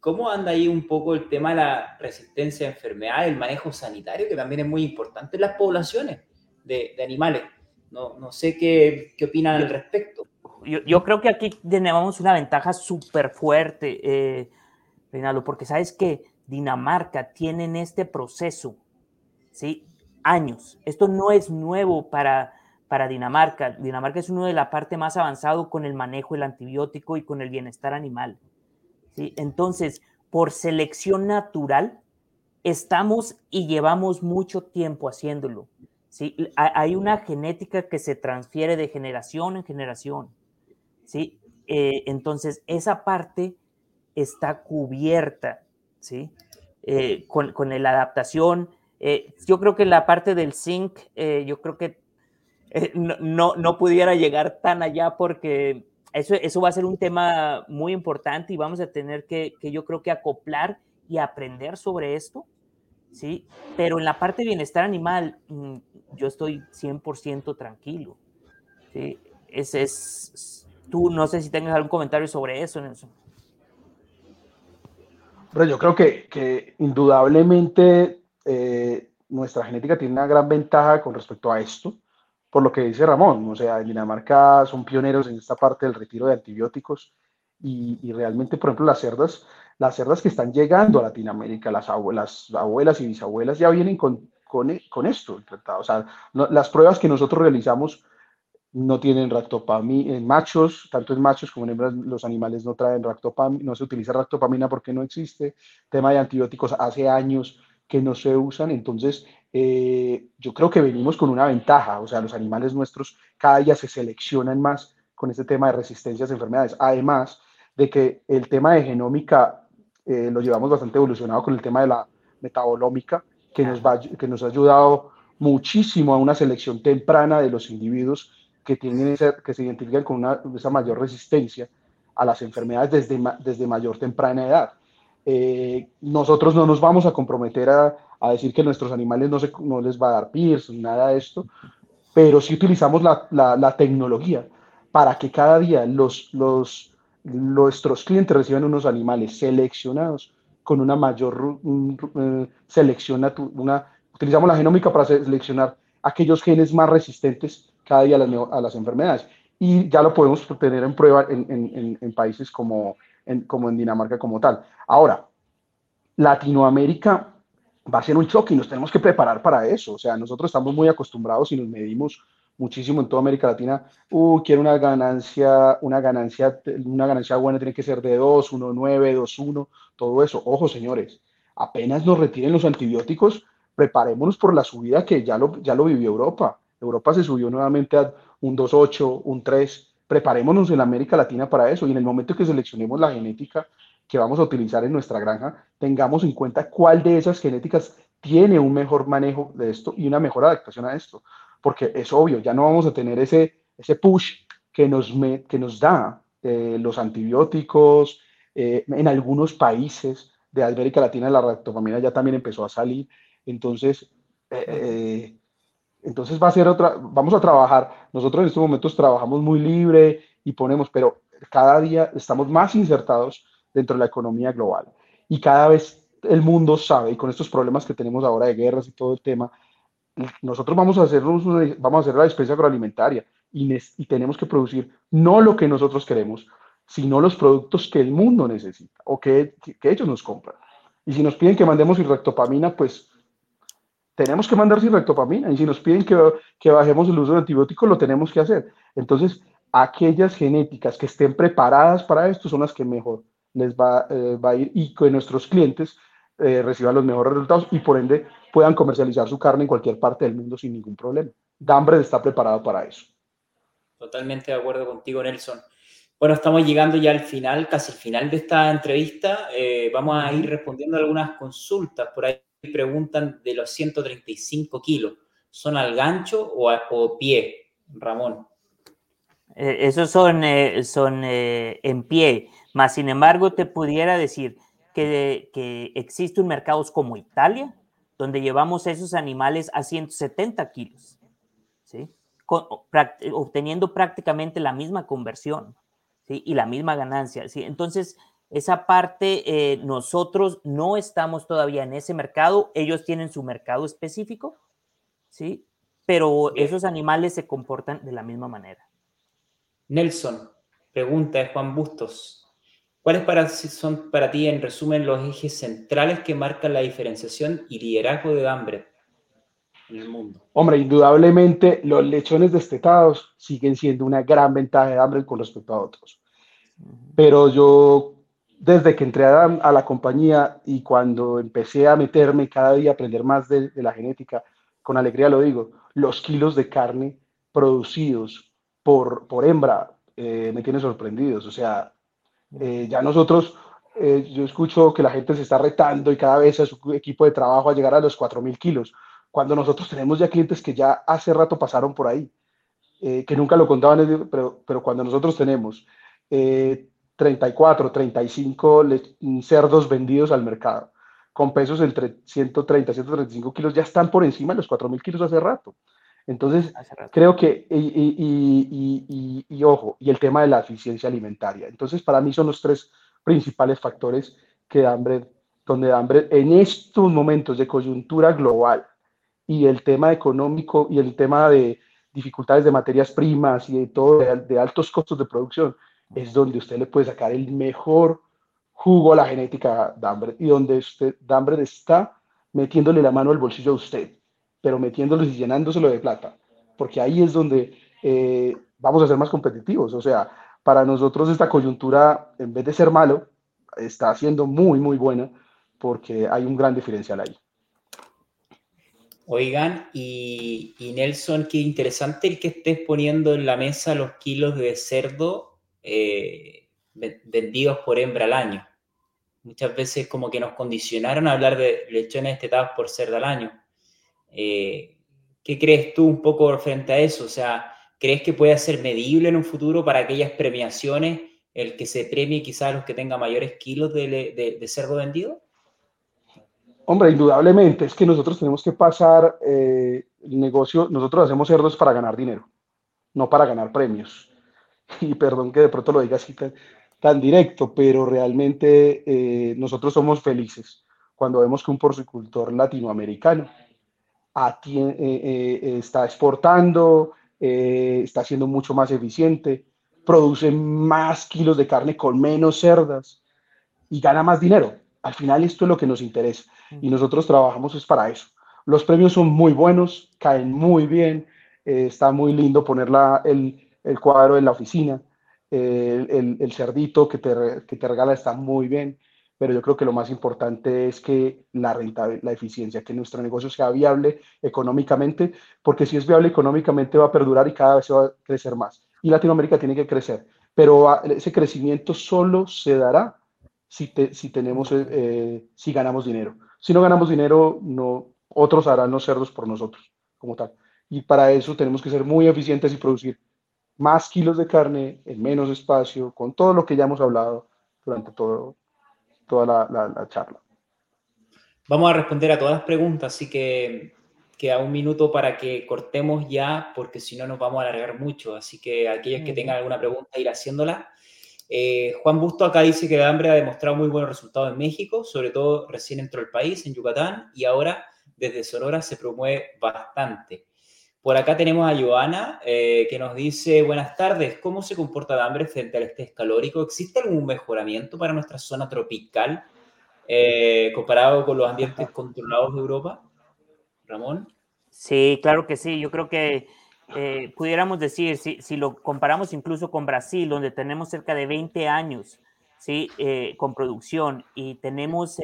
Speaker 1: ¿Cómo anda ahí un poco el tema de la resistencia a enfermedades, el manejo sanitario, que también es muy importante en las poblaciones de, animales? No, no, sé qué, qué opinan al respecto.
Speaker 2: Yo, yo, creo que aquí tenemos una ventaja súper fuerte, eh, Reinaldo, porque sabes que Dinamarca tiene en este proceso, ¿sí? Años. Esto no es nuevo para, para Dinamarca. Dinamarca es uno de la parte más avanzado con el manejo del antibiótico y con el bienestar animal. Entonces, por selección natural, estamos y llevamos mucho tiempo haciéndolo. ¿sí? Hay una genética que se transfiere de generación en generación. ¿sí? Eh, entonces, esa parte está cubierta ¿sí? Eh, con, con, la adaptación. Eh, yo creo que la parte del zinc, yo creo que no, no, pudiera llegar tan allá porque eso, eso va a ser un tema muy importante y vamos a tener que, que, yo creo que acoplar y aprender sobre esto, ¿sí? Pero en la parte de bienestar animal, mm, yo estoy 100% tranquilo, ¿sí? Ese es, tú no sé si tengas algún comentario sobre eso, Nelson.
Speaker 3: Pero yo creo que, que indudablemente eh, nuestra genética tiene una gran ventaja con respecto a esto, por lo que dice Ramón, o sea, en Dinamarca son pioneros en esta parte del retiro de antibióticos y, realmente, por ejemplo, las cerdas, las cerdas que están llegando a Latinoamérica, las abuelas, abuelas y bisabuelas ya vienen con, con, con esto, o sea, las pruebas que nosotros realizamos no tienen ractopamina, en machos, tanto en machos como en hembras, los animales no traen ractopamina, no se utiliza ractopamina porque no existe, tema de antibióticos hace años que no se usan, entonces eh, yo creo que venimos con una ventaja, o sea, los animales nuestros cada día se seleccionan más con este tema de resistencias a enfermedades, además de que el tema de genómica eh, lo llevamos bastante evolucionado con el tema de la metabolómica, que nos, va, que nos ha ayudado muchísimo a una selección temprana de los individuos que, tienen que se identifican con una, esa mayor resistencia a las enfermedades desde, desde mayor temprana edad. Eh, nosotros no nos vamos a comprometer a, a decir que nuestros animales no, se, no les va a dar PIRS, nada de esto, pero sí utilizamos la, la, tecnología para que cada día los, los, nuestros clientes reciban unos animales seleccionados con una mayor uh, selección, una, utilizamos la genómica para seleccionar aquellos genes más resistentes cada día a las, a las enfermedades. Y ya lo podemos tener en prueba en, en, en países como en, como en Dinamarca como tal. Ahora, Latinoamérica va a ser un choque y nos tenemos que preparar para eso. O sea, nosotros estamos muy acostumbrados y nos medimos muchísimo en toda América Latina. Uh, quiero una ganancia, una ganancia, una ganancia buena tiene que ser de 2, 1, 9, 2, 1, todo eso. Ojo, señores, apenas nos retiren los antibióticos, preparémonos por la subida que ya lo, ya lo vivió Europa. Europa se subió nuevamente a un 2,8, un 3. Preparémonos en América Latina para eso y en el momento que seleccionemos la genética que vamos a utilizar en nuestra granja, tengamos en cuenta cuál de esas genéticas tiene un mejor manejo de esto y una mejor adaptación a esto. Porque es obvio, ya no vamos a tener ese, ese push que nos, que nos da eh, los antibióticos. Eh, en algunos países de América Latina la ractopamina ya también empezó a salir. Entonces, eh, entonces va a ser otra, vamos a trabajar. Nosotros en estos momentos trabajamos muy libre y ponemos, pero cada día estamos más insertados dentro de la economía global. Y cada vez el mundo sabe, y con estos problemas que tenemos ahora de guerras y todo el tema, nosotros vamos a hacer, vamos a hacer la despensa agroalimentaria y, y tenemos que producir no lo que nosotros queremos, sino los productos que el mundo necesita o que, que, ellos nos compran. Y si nos piden que mandemos irrectopamina, pues tenemos que mandar irrectopamina. Y si nos piden que, que bajemos el uso de antibióticos, lo tenemos que hacer. Entonces, aquellas genéticas que estén preparadas para esto son las que mejor les va, eh, va a ir y que nuestros clientes eh, reciban los mejores resultados y por ende puedan comercializar su carne en cualquier parte del mundo sin ningún problema. Dambred está preparado para eso.
Speaker 1: Totalmente de acuerdo contigo, Nelson. Bueno, estamos llegando ya al final, casi al final de esta entrevista. Eh, vamos a ir respondiendo algunas consultas. Por ahí preguntan de los 135 kilos. ¿Son al gancho o, a, pie, Ramón?
Speaker 2: esos son, son en pie. Más sin embargo, te pudiera decir que, que existe un mercado como Italia, donde llevamos esos animales a 170 kilos, ¿sí? obteniendo prácticamente la misma conversión ¿sí? y la misma ganancia. ¿sí? Entonces, esa parte, eh, nosotros no estamos todavía en ese mercado, ellos tienen su mercado específico, ¿sí? pero esos animales se comportan de la misma manera.
Speaker 1: Nelson, pregunta de Juan Bustos. ¿Cuáles para, son para ti, en resumen, los ejes centrales que marcan la diferenciación y liderazgo de hambre en el mundo?
Speaker 3: Hombre, indudablemente los lechones destetados siguen siendo una gran ventaja de hambre con respecto a otros. Pero yo, desde que entré a, la compañía y cuando empecé a meterme cada día a aprender más de, la genética, con alegría lo digo, los kilos de carne producidos por, por hembra eh, me tienen sorprendidos. O sea, eh, ya nosotros, eh, yo escucho que la gente se está retando y cada vez a su equipo de trabajo a llegar a los 4.000 kilos, cuando nosotros tenemos ya clientes que ya hace rato pasaron por ahí, eh, que nunca lo contaban, pero, pero cuando nosotros tenemos 34, 35 cerdos vendidos al mercado, con pesos entre 130 y 135 kilos, ya están por encima de los 4.000 kilos hace rato. Entonces, creo que, y, y, ojo, y el tema de la eficiencia alimentaria. Entonces, para mí son los tres principales factores que hambre, donde hambre en estos momentos de coyuntura global y el tema económico y el tema de dificultades de materias primas y de todo, de, altos costos de producción, es donde usted le puede sacar el mejor jugo a la genética de hambre y donde usted, hambre está metiéndole la mano al bolsillo a usted pero metiéndolos y llenándoselo de plata, porque ahí es donde eh, vamos a ser más competitivos. O sea, para nosotros esta coyuntura, en vez de ser malo, está siendo muy, muy buena, porque hay un gran diferencial ahí.
Speaker 1: Oigan, y, Nelson, qué interesante el que estés poniendo en la mesa los kilos de cerdo eh, vendidos por hembra al año. Muchas veces como que nos condicionaron a hablar de lechones destetados por cerdo al año. Eh, ¿Qué crees tú un poco frente a eso? O sea, ¿crees que puede ser medible en un futuro para aquellas premiaciones el que se premie quizás a los que tengan mayores kilos de, cerdo vendido?
Speaker 3: Hombre, indudablemente, es que nosotros tenemos que pasar eh, el negocio, nosotros hacemos cerdos para ganar dinero, no para ganar premios. [laughs] Y perdón que de pronto lo diga así, tan directo, pero realmente eh, nosotros somos felices cuando vemos que un porcicultor latinoamericano eh, eh, está exportando, está siendo mucho más eficiente, produce más kilos de carne con menos cerdas y gana más dinero. Al final esto es lo que nos interesa y nosotros trabajamos es para eso. Los premios son muy buenos, caen muy bien, está muy lindo poner el, el cuadro en la oficina el, cerdito que te, regala está muy bien, pero yo creo que lo más importante es que la rentabilidad, la eficiencia, que nuestro negocio sea viable económicamente, porque si es viable económicamente va a perdurar y cada vez va a crecer más. Y Latinoamérica tiene que crecer, pero ese crecimiento solo se dará si, tenemos, eh, si ganamos dinero. Si no ganamos dinero, no, otros harán los cerdos por nosotros, como tal. Y para eso tenemos que ser muy eficientes y producir más kilos de carne en menos espacio, con todo lo que ya hemos hablado durante todo, toda la, charla.
Speaker 1: Vamos a responder a todas las preguntas, así que queda un minuto para que cortemos ya, porque si no nos vamos a alargar mucho. Así que aquellos que tengan alguna pregunta, ir haciéndola. Eh, Juan Busto acá dice que el hambre ha demostrado muy buenos resultados en México, sobre todo recién entró al país, en Yucatán, y ahora desde Sonora se promueve bastante. Por acá tenemos a Joana, eh, que nos dice, buenas tardes, ¿cómo se comporta el hambre frente al estrés calórico? ¿Existe algún mejoramiento para nuestra zona tropical eh, comparado con los ambientes controlados de Europa? Ramón.
Speaker 2: Sí, claro que sí. Yo creo que eh, pudiéramos decir, si, si, lo comparamos incluso con Brasil, donde tenemos cerca de 20 años ¿sí? con producción y tenemos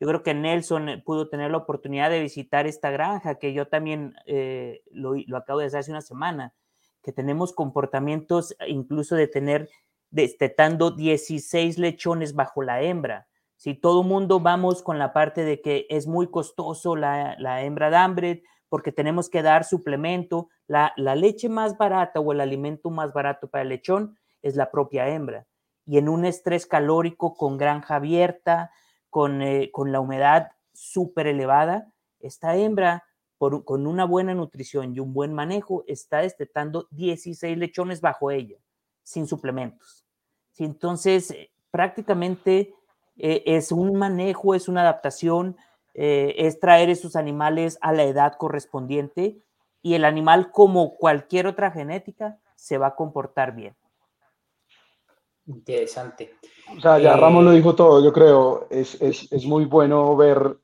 Speaker 2: yo creo que Nelson eh, pudo tener la oportunidad de visitar esta granja, que yo también eh, lo, acabo de hacer hace una semana, que tenemos comportamientos eh, incluso de tener destetando 16 lechones bajo la hembra. Si todo mundo vamos con la parte de que es muy costoso la, hembra de hambre, porque tenemos que dar suplemento, la, la leche más barata o el alimento más barato para el lechón es la propia hembra. Y en un estrés calórico con granja abierta, eh, con, la humedad súper elevada, esta hembra con una buena nutrición y un buen manejo está destetando 16 lechones bajo ella, sin suplementos. Entonces, eh, prácticamente eh, es un manejo, es una adaptación, es traer esos animales a la edad correspondiente y el animal, como cualquier otra genética, se va a comportar bien.
Speaker 1: Interesante.
Speaker 3: O sea, ya Ramón lo eh, dijo todo, yo creo. Es, es, es muy bueno ver,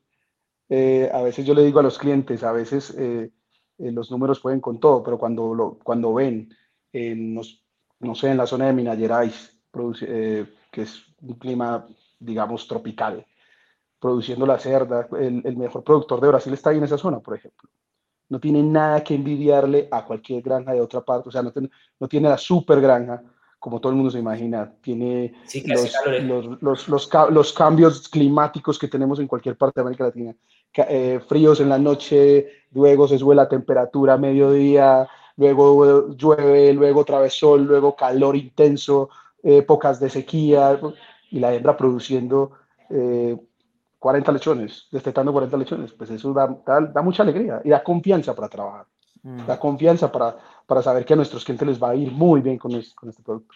Speaker 3: eh, a veces yo le digo a los clientes, a veces eh, los números pueden con todo, pero cuando, lo, cuando ven, no sé, en la zona de Minas Gerais, que es un clima, digamos, tropical, produciendo la cerda, el, el, mejor productor de Brasil está ahí en esa zona, por ejemplo. No tiene nada que envidiarle a cualquier granja de otra parte, o sea, no, no tiene la super granja como todo el mundo se imagina, tiene los, los, cambios climáticos que tenemos en cualquier parte de América Latina. Eh, fríos en la noche, luego se sube la temperatura a mediodía, luego llueve, luego otra vez sol, luego calor intenso, épocas de sequía, y la hembra produciendo 40 eh, lechones, destetando 40 lechones, pues eso da, da, mucha alegría y da confianza para trabajar, mm. da confianza para, para saber que a nuestros clientes les va a ir muy bien con, con este producto.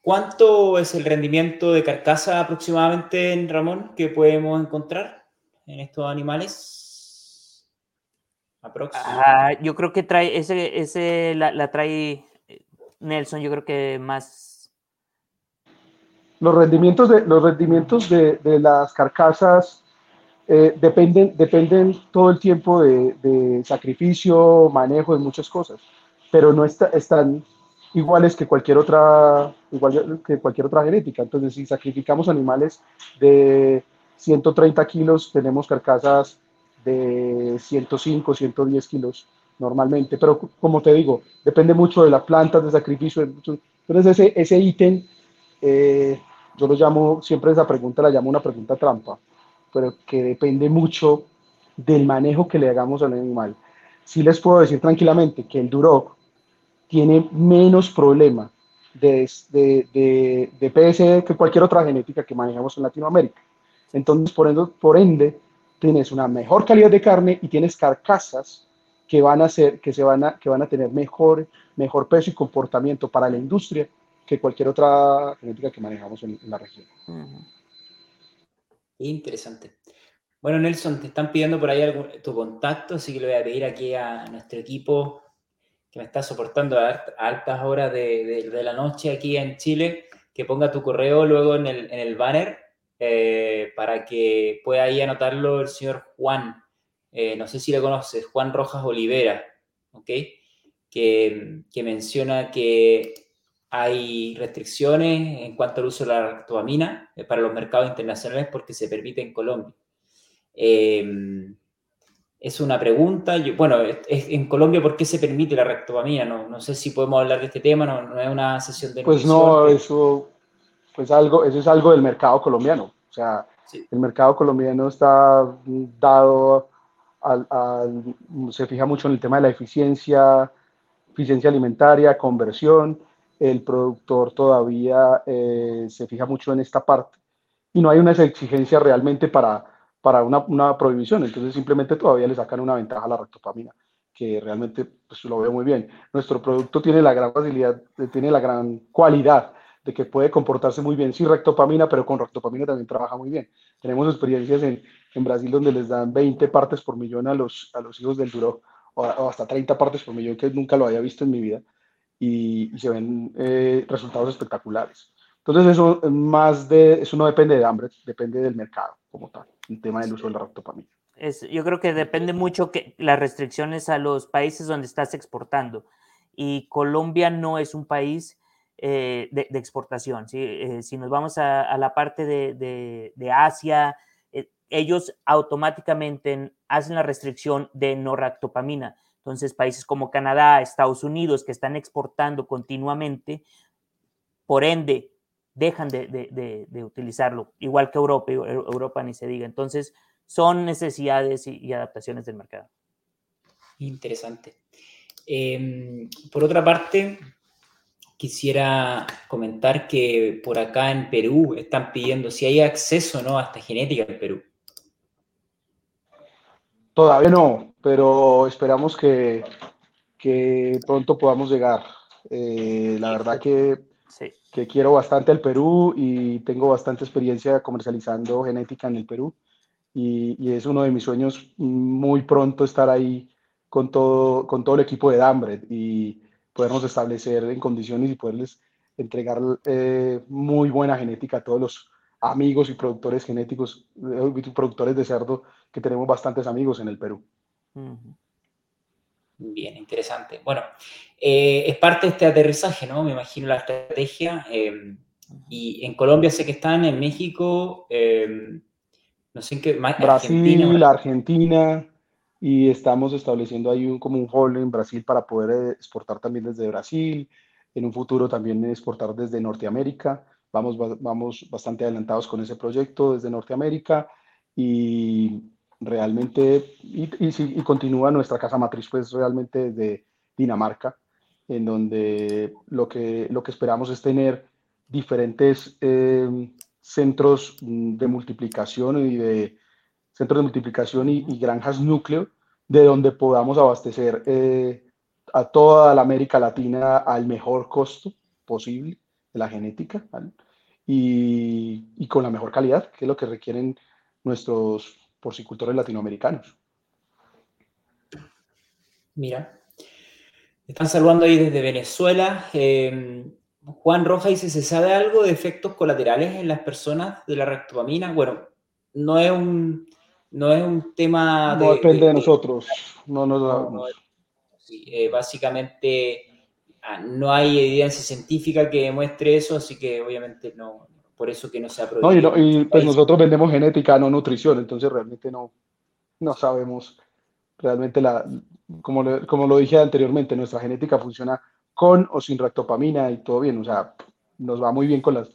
Speaker 1: ¿Cuánto es el rendimiento de carcasa aproximadamente, en Ramón, que podemos encontrar en estos animales?
Speaker 2: Ah, yo creo que trae, ese, ese la, trae Nelson, yo creo que más.
Speaker 3: Los rendimientos de, los rendimientos de, de las carcasas eh, dependen, dependen todo el tiempo de, sacrificio, manejo de muchas cosas, pero no están iguales que cualquier otra, igual que cualquier otra genética. Entonces, si sacrificamos animales de 130 kilos, tenemos carcasas de 105, 110 kilos normalmente, pero como te digo, depende mucho de la planta de sacrificio. Entonces, ese, ese ítem, eh, yo lo llamo, siempre esa pregunta la llamo una pregunta trampa pero que depende mucho del manejo que le hagamos al animal. Sí les puedo decir tranquilamente que el Duroc tiene menos problema de, de, de, PSE que cualquier otra genética que manejamos en Latinoamérica. Entonces, por ende, por ende, tienes una mejor calidad de carne y tienes carcasas que van a ser, que se van a, que van a tener mejor, mejor peso y comportamiento para la industria que cualquier otra genética que manejamos en, la región.
Speaker 1: Interesante. Bueno, Nelson, te están pidiendo por ahí tu contacto, así que le voy a pedir aquí a nuestro equipo que me está soportando a, altas horas de, la noche aquí en Chile, que ponga tu correo luego en el, banner eh, para que pueda ahí anotarlo el señor Juan. Eh, no sé si le conoces, Juan Rojas Olivera, ¿ok? Que, que menciona que hay restricciones en cuanto al uso de la ractopamina eh, para los mercados internacionales porque se permite en Colombia. Em, es una pregunta. bueno, es, en Colombia, ¿por qué se permite la ractopamina? No, no sé si podemos hablar de este tema, no, es una sesión de...
Speaker 3: Pues no, eso, pues algo, eso es algo del mercado colombiano. O sea, el mercado colombiano está dado al, se fija mucho en el tema de la eficiencia, eficiencia alimentaria, conversión el productor todavía eh, se fija mucho en esta parte y no hay una exigencia realmente para, para una, una, prohibición, entonces simplemente todavía le sacan una ventaja a la rectopamina, que realmente pues, lo veo muy bien. Nuestro producto tiene la gran facilidad, tiene la gran cualidad de que puede comportarse muy bien sin rectopamina, pero con rectopamina también trabaja muy bien. Tenemos experiencias en, en Brasil donde les dan 20 partes por millón a los, a los hijos del duro, o, o hasta 30 partes por millón, que nunca lo había visto en mi vida y, se ven eh, resultados espectaculares. Entonces eso más de eso no depende de hambre, depende del mercado como tal, el tema del uso de la ractopamina.
Speaker 2: Es, yo creo que depende mucho que las restricciones a los países donde estás exportando. Y Colombia no es un país eh, de, exportación. ¿sí? Eh, si nos vamos a, la parte de, de Asia, ellos automáticamente hacen la restricción de no ractopamina entonces, países como Canadá, Estados Unidos, que están exportando continuamente, por ende, dejan de, utilizarlo, igual que Europa, Europa ni se diga. Entonces, son necesidades y, adaptaciones del mercado.
Speaker 1: Interesante. Em, por otra parte, quisiera comentar que por acá en Perú están pidiendo si hay acceso ¿no? a esta genética en Perú.
Speaker 3: Todavía no, pero esperamos que, que pronto podamos llegar. Eh, la verdad que, que quiero bastante el Perú y tengo bastante experiencia comercializando genética en el Perú. Y, y, es uno de mis sueños muy pronto estar ahí con todo, con todo el equipo de Dambred y podernos establecer en condiciones y poderles entregar eh, muy buena genética a todos los amigos y productores genéticos, eh, productores de cerdo, que tenemos bastantes amigos en el Perú.
Speaker 1: Bien, interesante. Bueno, eh, es parte de este aterrizaje, ¿no? Me imagino la estrategia. Em, y en Colombia sé que están, en México, em, no sé en qué
Speaker 3: más. Brasil, Argentina, Argentina, y estamos estableciendo ahí un, como un hall en Brasil para poder eh, exportar también desde Brasil, en un futuro también exportar desde Norteamérica. Vamos, vamos bastante adelantados con ese proyecto desde Norteamérica y realmente, y, y, continúa nuestra casa matriz, pues realmente de Dinamarca, en donde lo que, lo que esperamos es tener diferentes eh, centros de multiplicación y de centros de multiplicación y, granjas núcleo de donde podamos abastecer eh, a toda la América Latina al mejor costo posible de la genética y, y, con la mejor calidad, que es lo que requieren nuestros porcicultores latinoamericanos.
Speaker 1: Mira, están saludando ahí desde Venezuela. Eh, Juan Roja dice, ¿se sabe algo de efectos colaterales en las personas de la rectopamina? Bueno, no es un, no es un tema...
Speaker 3: No depende de, nosotros, no nos
Speaker 1: no, eh, básicamente ah, no hay evidencia científica que demuestre eso, así que obviamente no, por eso que no se ha
Speaker 3: no, y, pues nosotros vendemos genética, no nutrición, entonces realmente no, no sabemos realmente la, como, como lo dije anteriormente, nuestra genética funciona con o sin ractopamina y todo bien, o sea, nos va muy bien con las,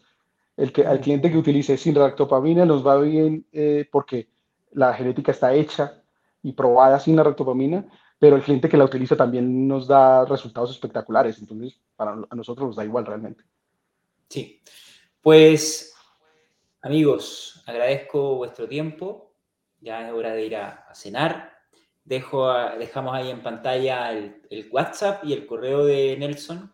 Speaker 3: el que, al cliente que utilice sin ractopamina nos va bien eh, porque la genética está hecha y probada sin la ractopamina, pero el cliente que la utiliza también nos da resultados espectaculares, entonces para a nosotros nos da igual realmente.
Speaker 1: Sí, pues, amigos, agradezco vuestro tiempo. Ya es hora de ir a, cenar. Dejo dejamos ahí en pantalla el, WhatsApp y el correo de Nelson.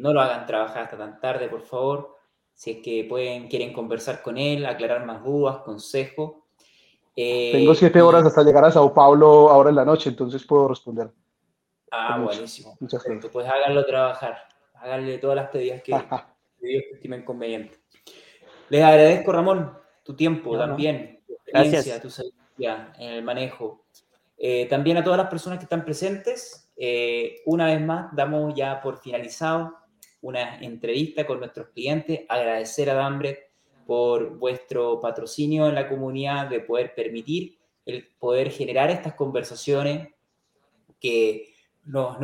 Speaker 1: no lo hagan trabajar hasta tan tarde, por favor. Si es que pueden, quieren conversar con él, aclarar más dudas, consejos.
Speaker 3: Tengo eh, siete horas hasta llegar a Sao Paulo ahora en la noche, entonces puedo responder.
Speaker 1: Ah, buenísimo. Muchas gracias. Pues háganlo trabajar. Háganle todas las pedidas que, [laughs] Dios estimen conveniente. Les agradezco, Ramón, tu tiempo también, tu experiencia, tu sabiduría en el manejo. Eh, también a todas las personas que están presentes, eh, una vez más, damos ya por finalizado una entrevista con nuestros clientes, agradecer a Dambre por vuestro patrocinio en la comunidad, de poder permitir el poder generar estas conversaciones que nos,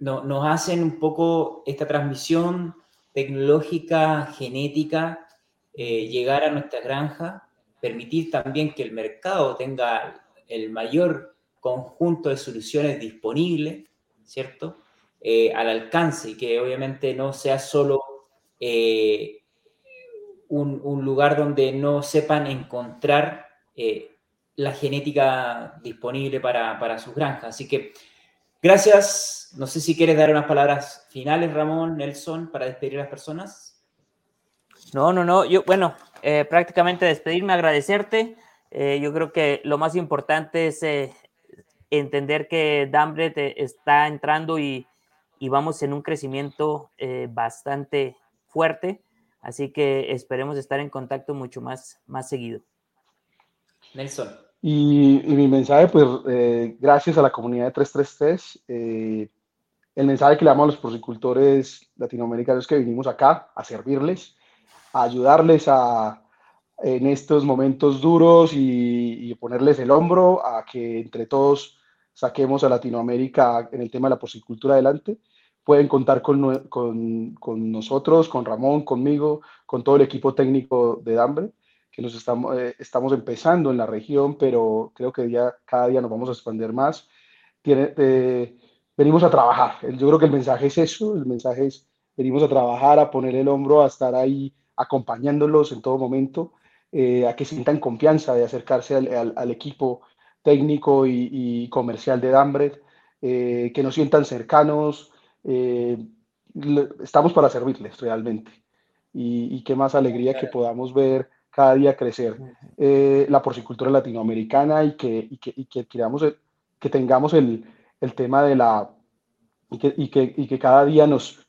Speaker 1: nos, hacen un poco esta transmisión tecnológica, genética, eh, llegar a nuestra granja, permitir también que el mercado tenga el mayor conjunto de soluciones disponibles, ¿cierto? Eh, al alcance y que obviamente no sea solo eh, un, lugar donde no sepan encontrar la genética disponible para, para sus granjas. Así que gracias. No sé si quieres dar unas palabras finales, Ramón, Nelson, para despedir a las personas.
Speaker 2: No, no, no. Yo, bueno, eh, prácticamente despedirme, agradecerte. Eh, yo creo que lo más importante es entender que Dambret está entrando y, y, vamos en un crecimiento bastante fuerte. Así que esperemos estar en contacto mucho más, más seguido.
Speaker 1: Nelson.
Speaker 3: Y, mi mensaje, pues, eh, gracias a la comunidad de 333, eh, el mensaje que le damos a los porcicultores latinoamericanos que vinimos acá a servirles, a ayudarles a, en estos momentos duros y, y ponerles el hombro a que entre todos saquemos a Latinoamérica en el tema de la porcicultura adelante. Pueden contar con, con, con, nosotros, con Ramón, conmigo, con todo el equipo técnico de Dambre, que nos estamos, eh, estamos empezando en la región, pero creo que día, cada día nos vamos a expandir más. Tiene, eh, venimos a trabajar. Yo creo que el mensaje es eso, el mensaje es venimos a trabajar, a poner el hombro, a estar ahí acompañándolos en todo momento, eh, a que sientan confianza de acercarse al, al, equipo técnico y, y, comercial de Dambre, que nos sientan cercanos, eh, estamos para servirles realmente. Y, qué más alegría que podamos ver cada día crecer eh, la porcicultura latinoamericana y que, y que, y que, que tengamos el, el, tema de la... Y que, y que, y que cada día nos...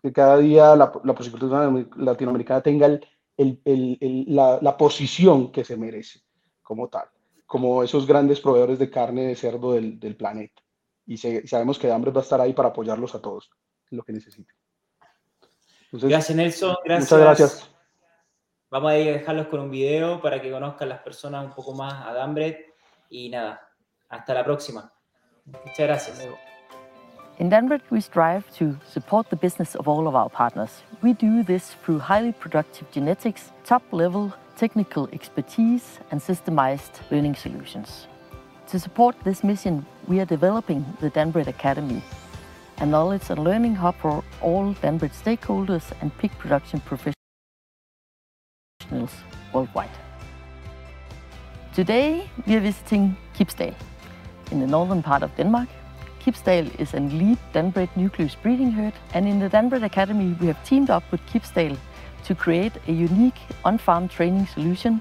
Speaker 3: Que cada día la, la porcicultura latinoamericana tenga el, el, la, la, posición que se merece como tal, como esos grandes proveedores de carne de cerdo del, del planeta y, sabemos que Hambre va a estar ahí para apoyarlos a todos lo que necesiten.
Speaker 1: gracias Nelson, gracias.
Speaker 3: Muchas gracias.
Speaker 1: Vamos a dejarlos con un video para que conozcan las personas un poco más a y nada, hasta la próxima. Muchas gracias.
Speaker 4: In Danbred, we strive to support the business of all of our partners. We do this through highly productive genetics, top level technical expertise, and systemized learning solutions. To support this mission, we are developing the Danbred Academy, a knowledge and learning hub for all Danbred stakeholders and pig production professionals worldwide. Today, we are visiting Kipsdale in the northern part of Denmark. Kipsdale is an elite Danbred nucleus breeding herd, and in the Danbred Academy, we have teamed up with Kipsdale to create a unique on-farm training solution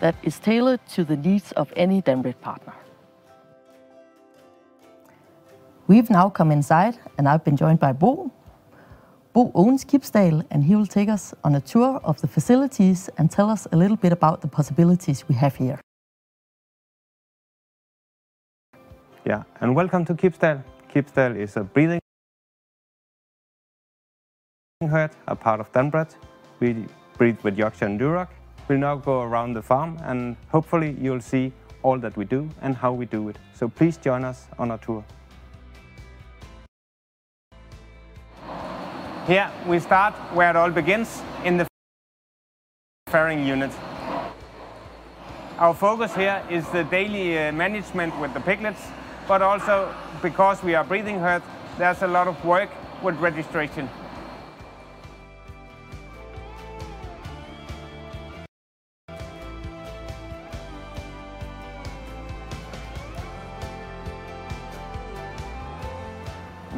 Speaker 4: that is tailored to the needs of any Danbred partner. We've now come inside and I've been joined by Bo. Bo owns Kipsdale and he will take us on a tour of the facilities and tell us a little bit about the possibilities we have here.
Speaker 5: Yeah, and welcome to Kipsdale. Kipsdale is a breeding herd, a part of Danbred. We breed with Yorkshire and Duroc. We'll now go around the farm and hopefully you'll see all that we do and how we do it. So please join us on our tour. Here we start where it all begins, in the fairing unit. Our focus here is the daily uh, management with the piglets, but also because we are breeding herd, there's a lot of work with registration.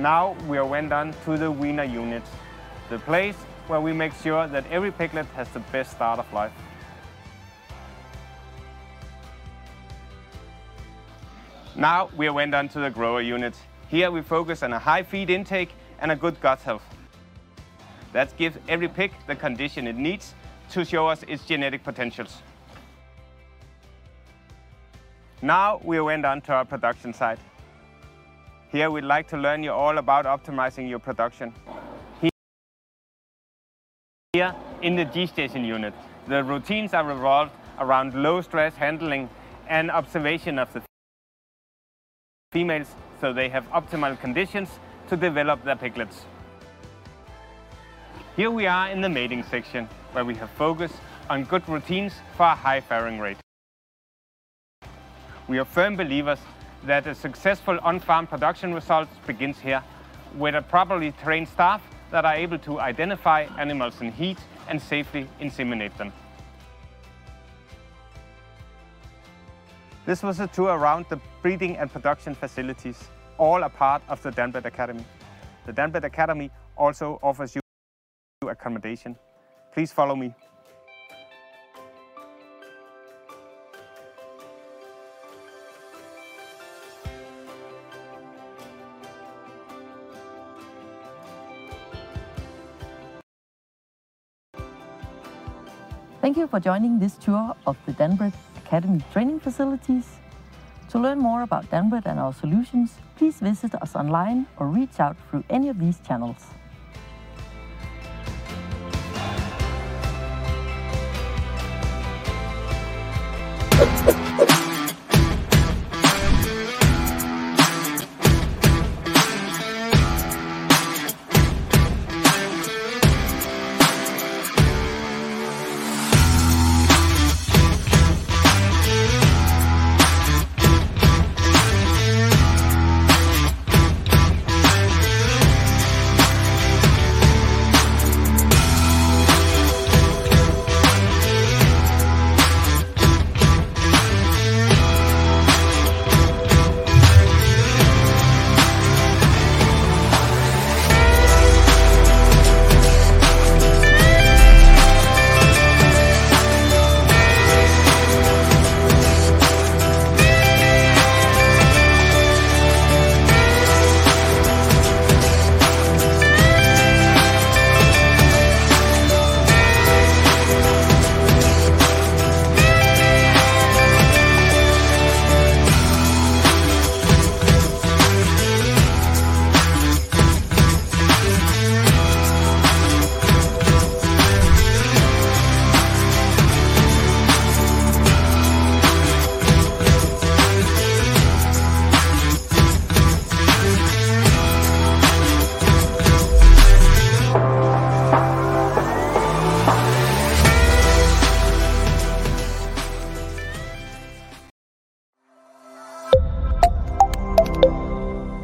Speaker 5: Now we are went on to the weaner unit, the place where we make sure that every piglet has the best start of life. Now we went on to the grower unit. Here we focus on a high feed intake and a good gut health. That gives every pig the condition it needs to show us its genetic potentials. Now we went on to our production site. Here we'd like to learn you all about optimizing your production. Here in the G-Station unit, the routines are revolved around low stress handling and observation of the females so they have optimal conditions to develop their piglets. Here we are in the mating section, where we have focused on good routines for a high farrowing rate. We are firm believers that a successful on-farm production results begins here, with a properly trained staff that are able to identify animals in heat and safely inseminate them. This was a tour around the breeding and production facilities, all a part of the Danbred Academy. The Danbred Academy also offers you accommodation. Please follow me.
Speaker 4: Thank you for joining this tour of the Danbred Academy training facilities. To learn more about Danbred and our solutions, please visit us online or reach out through any of these channels.